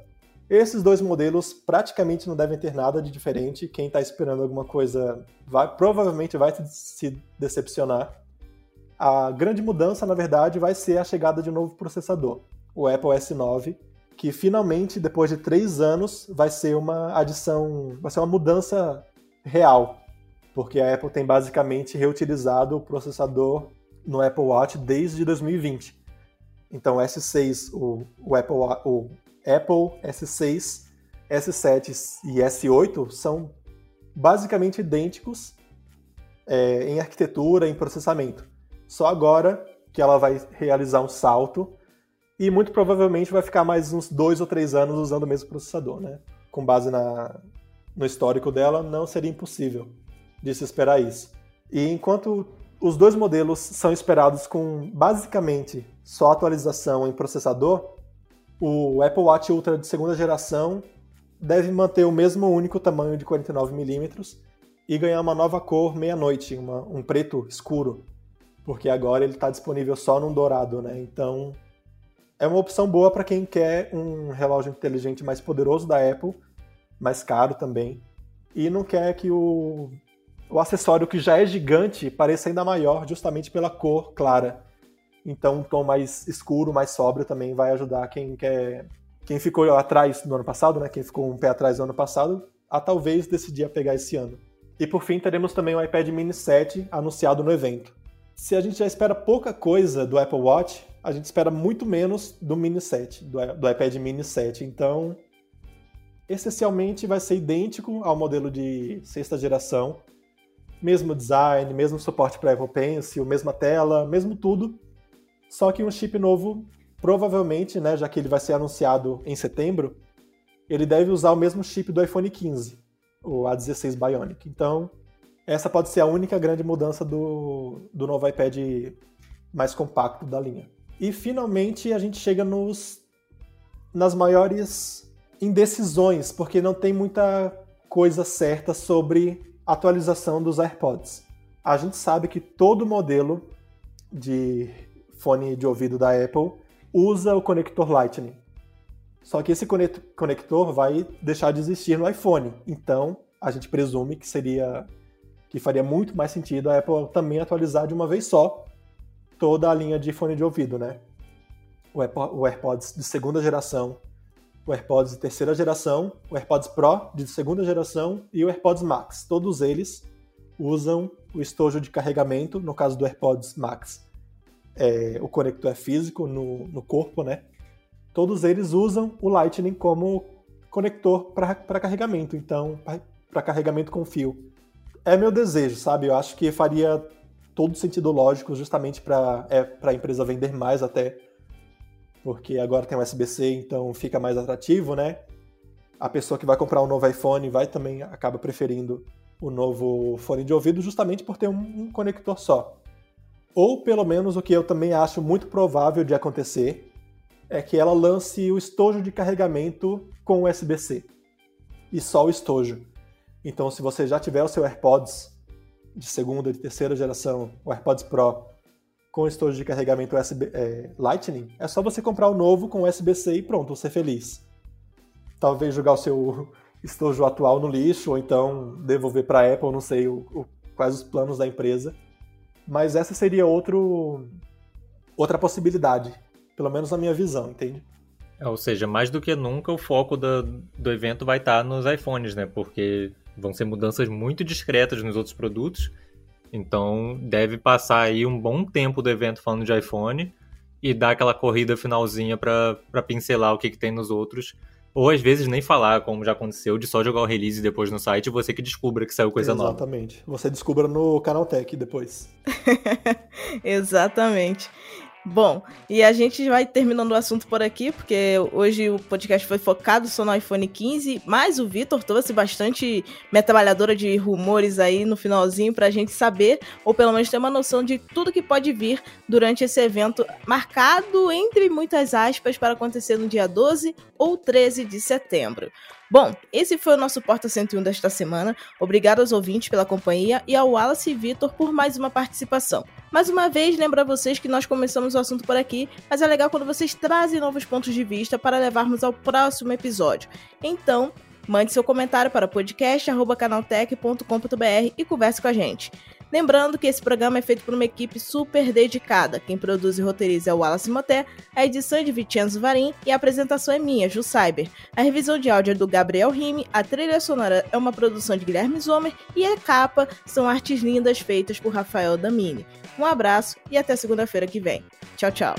Esses dois modelos praticamente não devem ter nada de diferente. Quem está esperando alguma coisa vai, provavelmente vai se decepcionar. A grande mudança, na verdade, vai ser a chegada de um novo processador, o Apple S9, que finalmente, depois de três anos, vai ser uma adição, vai ser uma mudança real porque a Apple tem basicamente reutilizado o processador no Apple Watch desde 2020. Então, S6, o, o, Apple, o Apple S6, S7 e S8 são basicamente idênticos é, em arquitetura, em processamento. Só agora que ela vai realizar um salto e muito provavelmente vai ficar mais uns dois ou três anos usando o mesmo processador, né? Com base na, no histórico dela, não seria impossível de se esperar isso. E enquanto os dois modelos são esperados com basicamente só atualização em processador, o Apple Watch Ultra de segunda geração deve manter o mesmo único tamanho de 49mm e ganhar uma nova cor meia-noite, um preto escuro, porque agora ele está disponível só num dourado, né? Então é uma opção boa para quem quer um relógio inteligente mais poderoso da Apple, mais caro também, e não quer que o, o acessório que já é gigante pareça ainda maior, justamente pela cor clara. Então um tom mais escuro, mais sóbrio também vai ajudar quem quer. Quem ficou atrás no ano passado, né? Quem ficou um pé atrás no ano passado, a talvez decidir a pegar esse ano. E por fim, teremos também o iPad Mini 7 anunciado no evento. Se a gente já espera pouca coisa do Apple Watch, a gente espera muito menos do Mini 7, do, do iPad Mini 7. Então, essencialmente vai ser idêntico ao modelo de sexta geração. Mesmo design, mesmo suporte para Apple Pencil, mesma tela, mesmo tudo. Só que um chip novo, provavelmente, né, já que ele vai ser anunciado em setembro, ele deve usar o mesmo chip do iPhone 15 o A16 Bionic. Então, essa pode ser a única grande mudança do, do novo iPad mais compacto da linha. E finalmente a gente chega nos nas maiores indecisões, porque não tem muita coisa certa sobre atualização dos AirPods. A gente sabe que todo modelo de fone de ouvido da Apple usa o conector Lightning. Só que esse conector vai deixar de existir no iPhone. Então, a gente presume que seria que faria muito mais sentido a Apple também atualizar de uma vez só toda a linha de fone de ouvido, né? O AirPods de segunda geração, o AirPods de terceira geração, o AirPods Pro de segunda geração e o AirPods Max. Todos eles usam o estojo de carregamento, no caso do AirPods Max. É, o conector é físico no, no corpo, né? todos eles usam o Lightning como conector para carregamento, então, para carregamento com fio. É meu desejo, sabe? Eu acho que faria todo sentido lógico, justamente para é, a empresa vender mais até, porque agora tem USB-C, então fica mais atrativo, né? A pessoa que vai comprar um novo iPhone vai também acaba preferindo o novo fone de ouvido justamente por ter um, um conector só. Ou pelo menos o que eu também acho muito provável de acontecer é que ela lance o estojo de carregamento com USB-C. E só o estojo. Então, se você já tiver o seu AirPods de segunda, de terceira geração, o AirPods Pro com estojo de carregamento USB, é, Lightning, é só você comprar o novo com USB-C e pronto, você feliz. Talvez jogar o seu estojo atual no lixo ou então devolver para a Apple, não sei o, o, quais os planos da empresa. Mas essa seria outro, outra possibilidade pelo menos na minha visão, entende? É, ou seja, mais do que nunca o foco do, do evento vai estar nos iPhones, né? Porque vão ser mudanças muito discretas nos outros produtos. Então deve passar aí um bom tempo do evento falando de iPhone e dar aquela corrida finalzinha para pincelar o que, que tem nos outros. Ou às vezes nem falar, como já aconteceu, de só jogar o release depois no site e você que descubra que saiu coisa Exatamente. nova. Exatamente. Você descubra no Canaltech depois. Exatamente. Bom, e a gente vai terminando o assunto por aqui, porque hoje o podcast foi focado só no iPhone 15, mas o Vitor trouxe bastante metralhadora de rumores aí no finalzinho pra gente saber, ou pelo menos ter uma noção de tudo que pode vir durante esse evento, marcado entre muitas aspas para acontecer no dia 12 ou 13 de setembro. Bom, esse foi o nosso Porta 101 desta semana. Obrigado aos ouvintes pela companhia e ao Wallace e Vitor por mais uma participação. Mais uma vez, lembro a vocês que nós começamos o assunto por aqui, mas é legal quando vocês trazem novos pontos de vista para levarmos ao próximo episódio. Então, mande seu comentário para podcast.canaltech.com.br e converse com a gente. Lembrando que esse programa é feito por uma equipe super dedicada. Quem produz e roteiriza é o Wallace Moté, a edição é de Vicenzo Varim e a apresentação é minha, Ju Cyber. A revisão de áudio é do Gabriel Rime, a trilha sonora é uma produção de Guilherme Zomer e a capa são artes lindas feitas por Rafael Damini. Um abraço e até segunda-feira que vem. Tchau, tchau.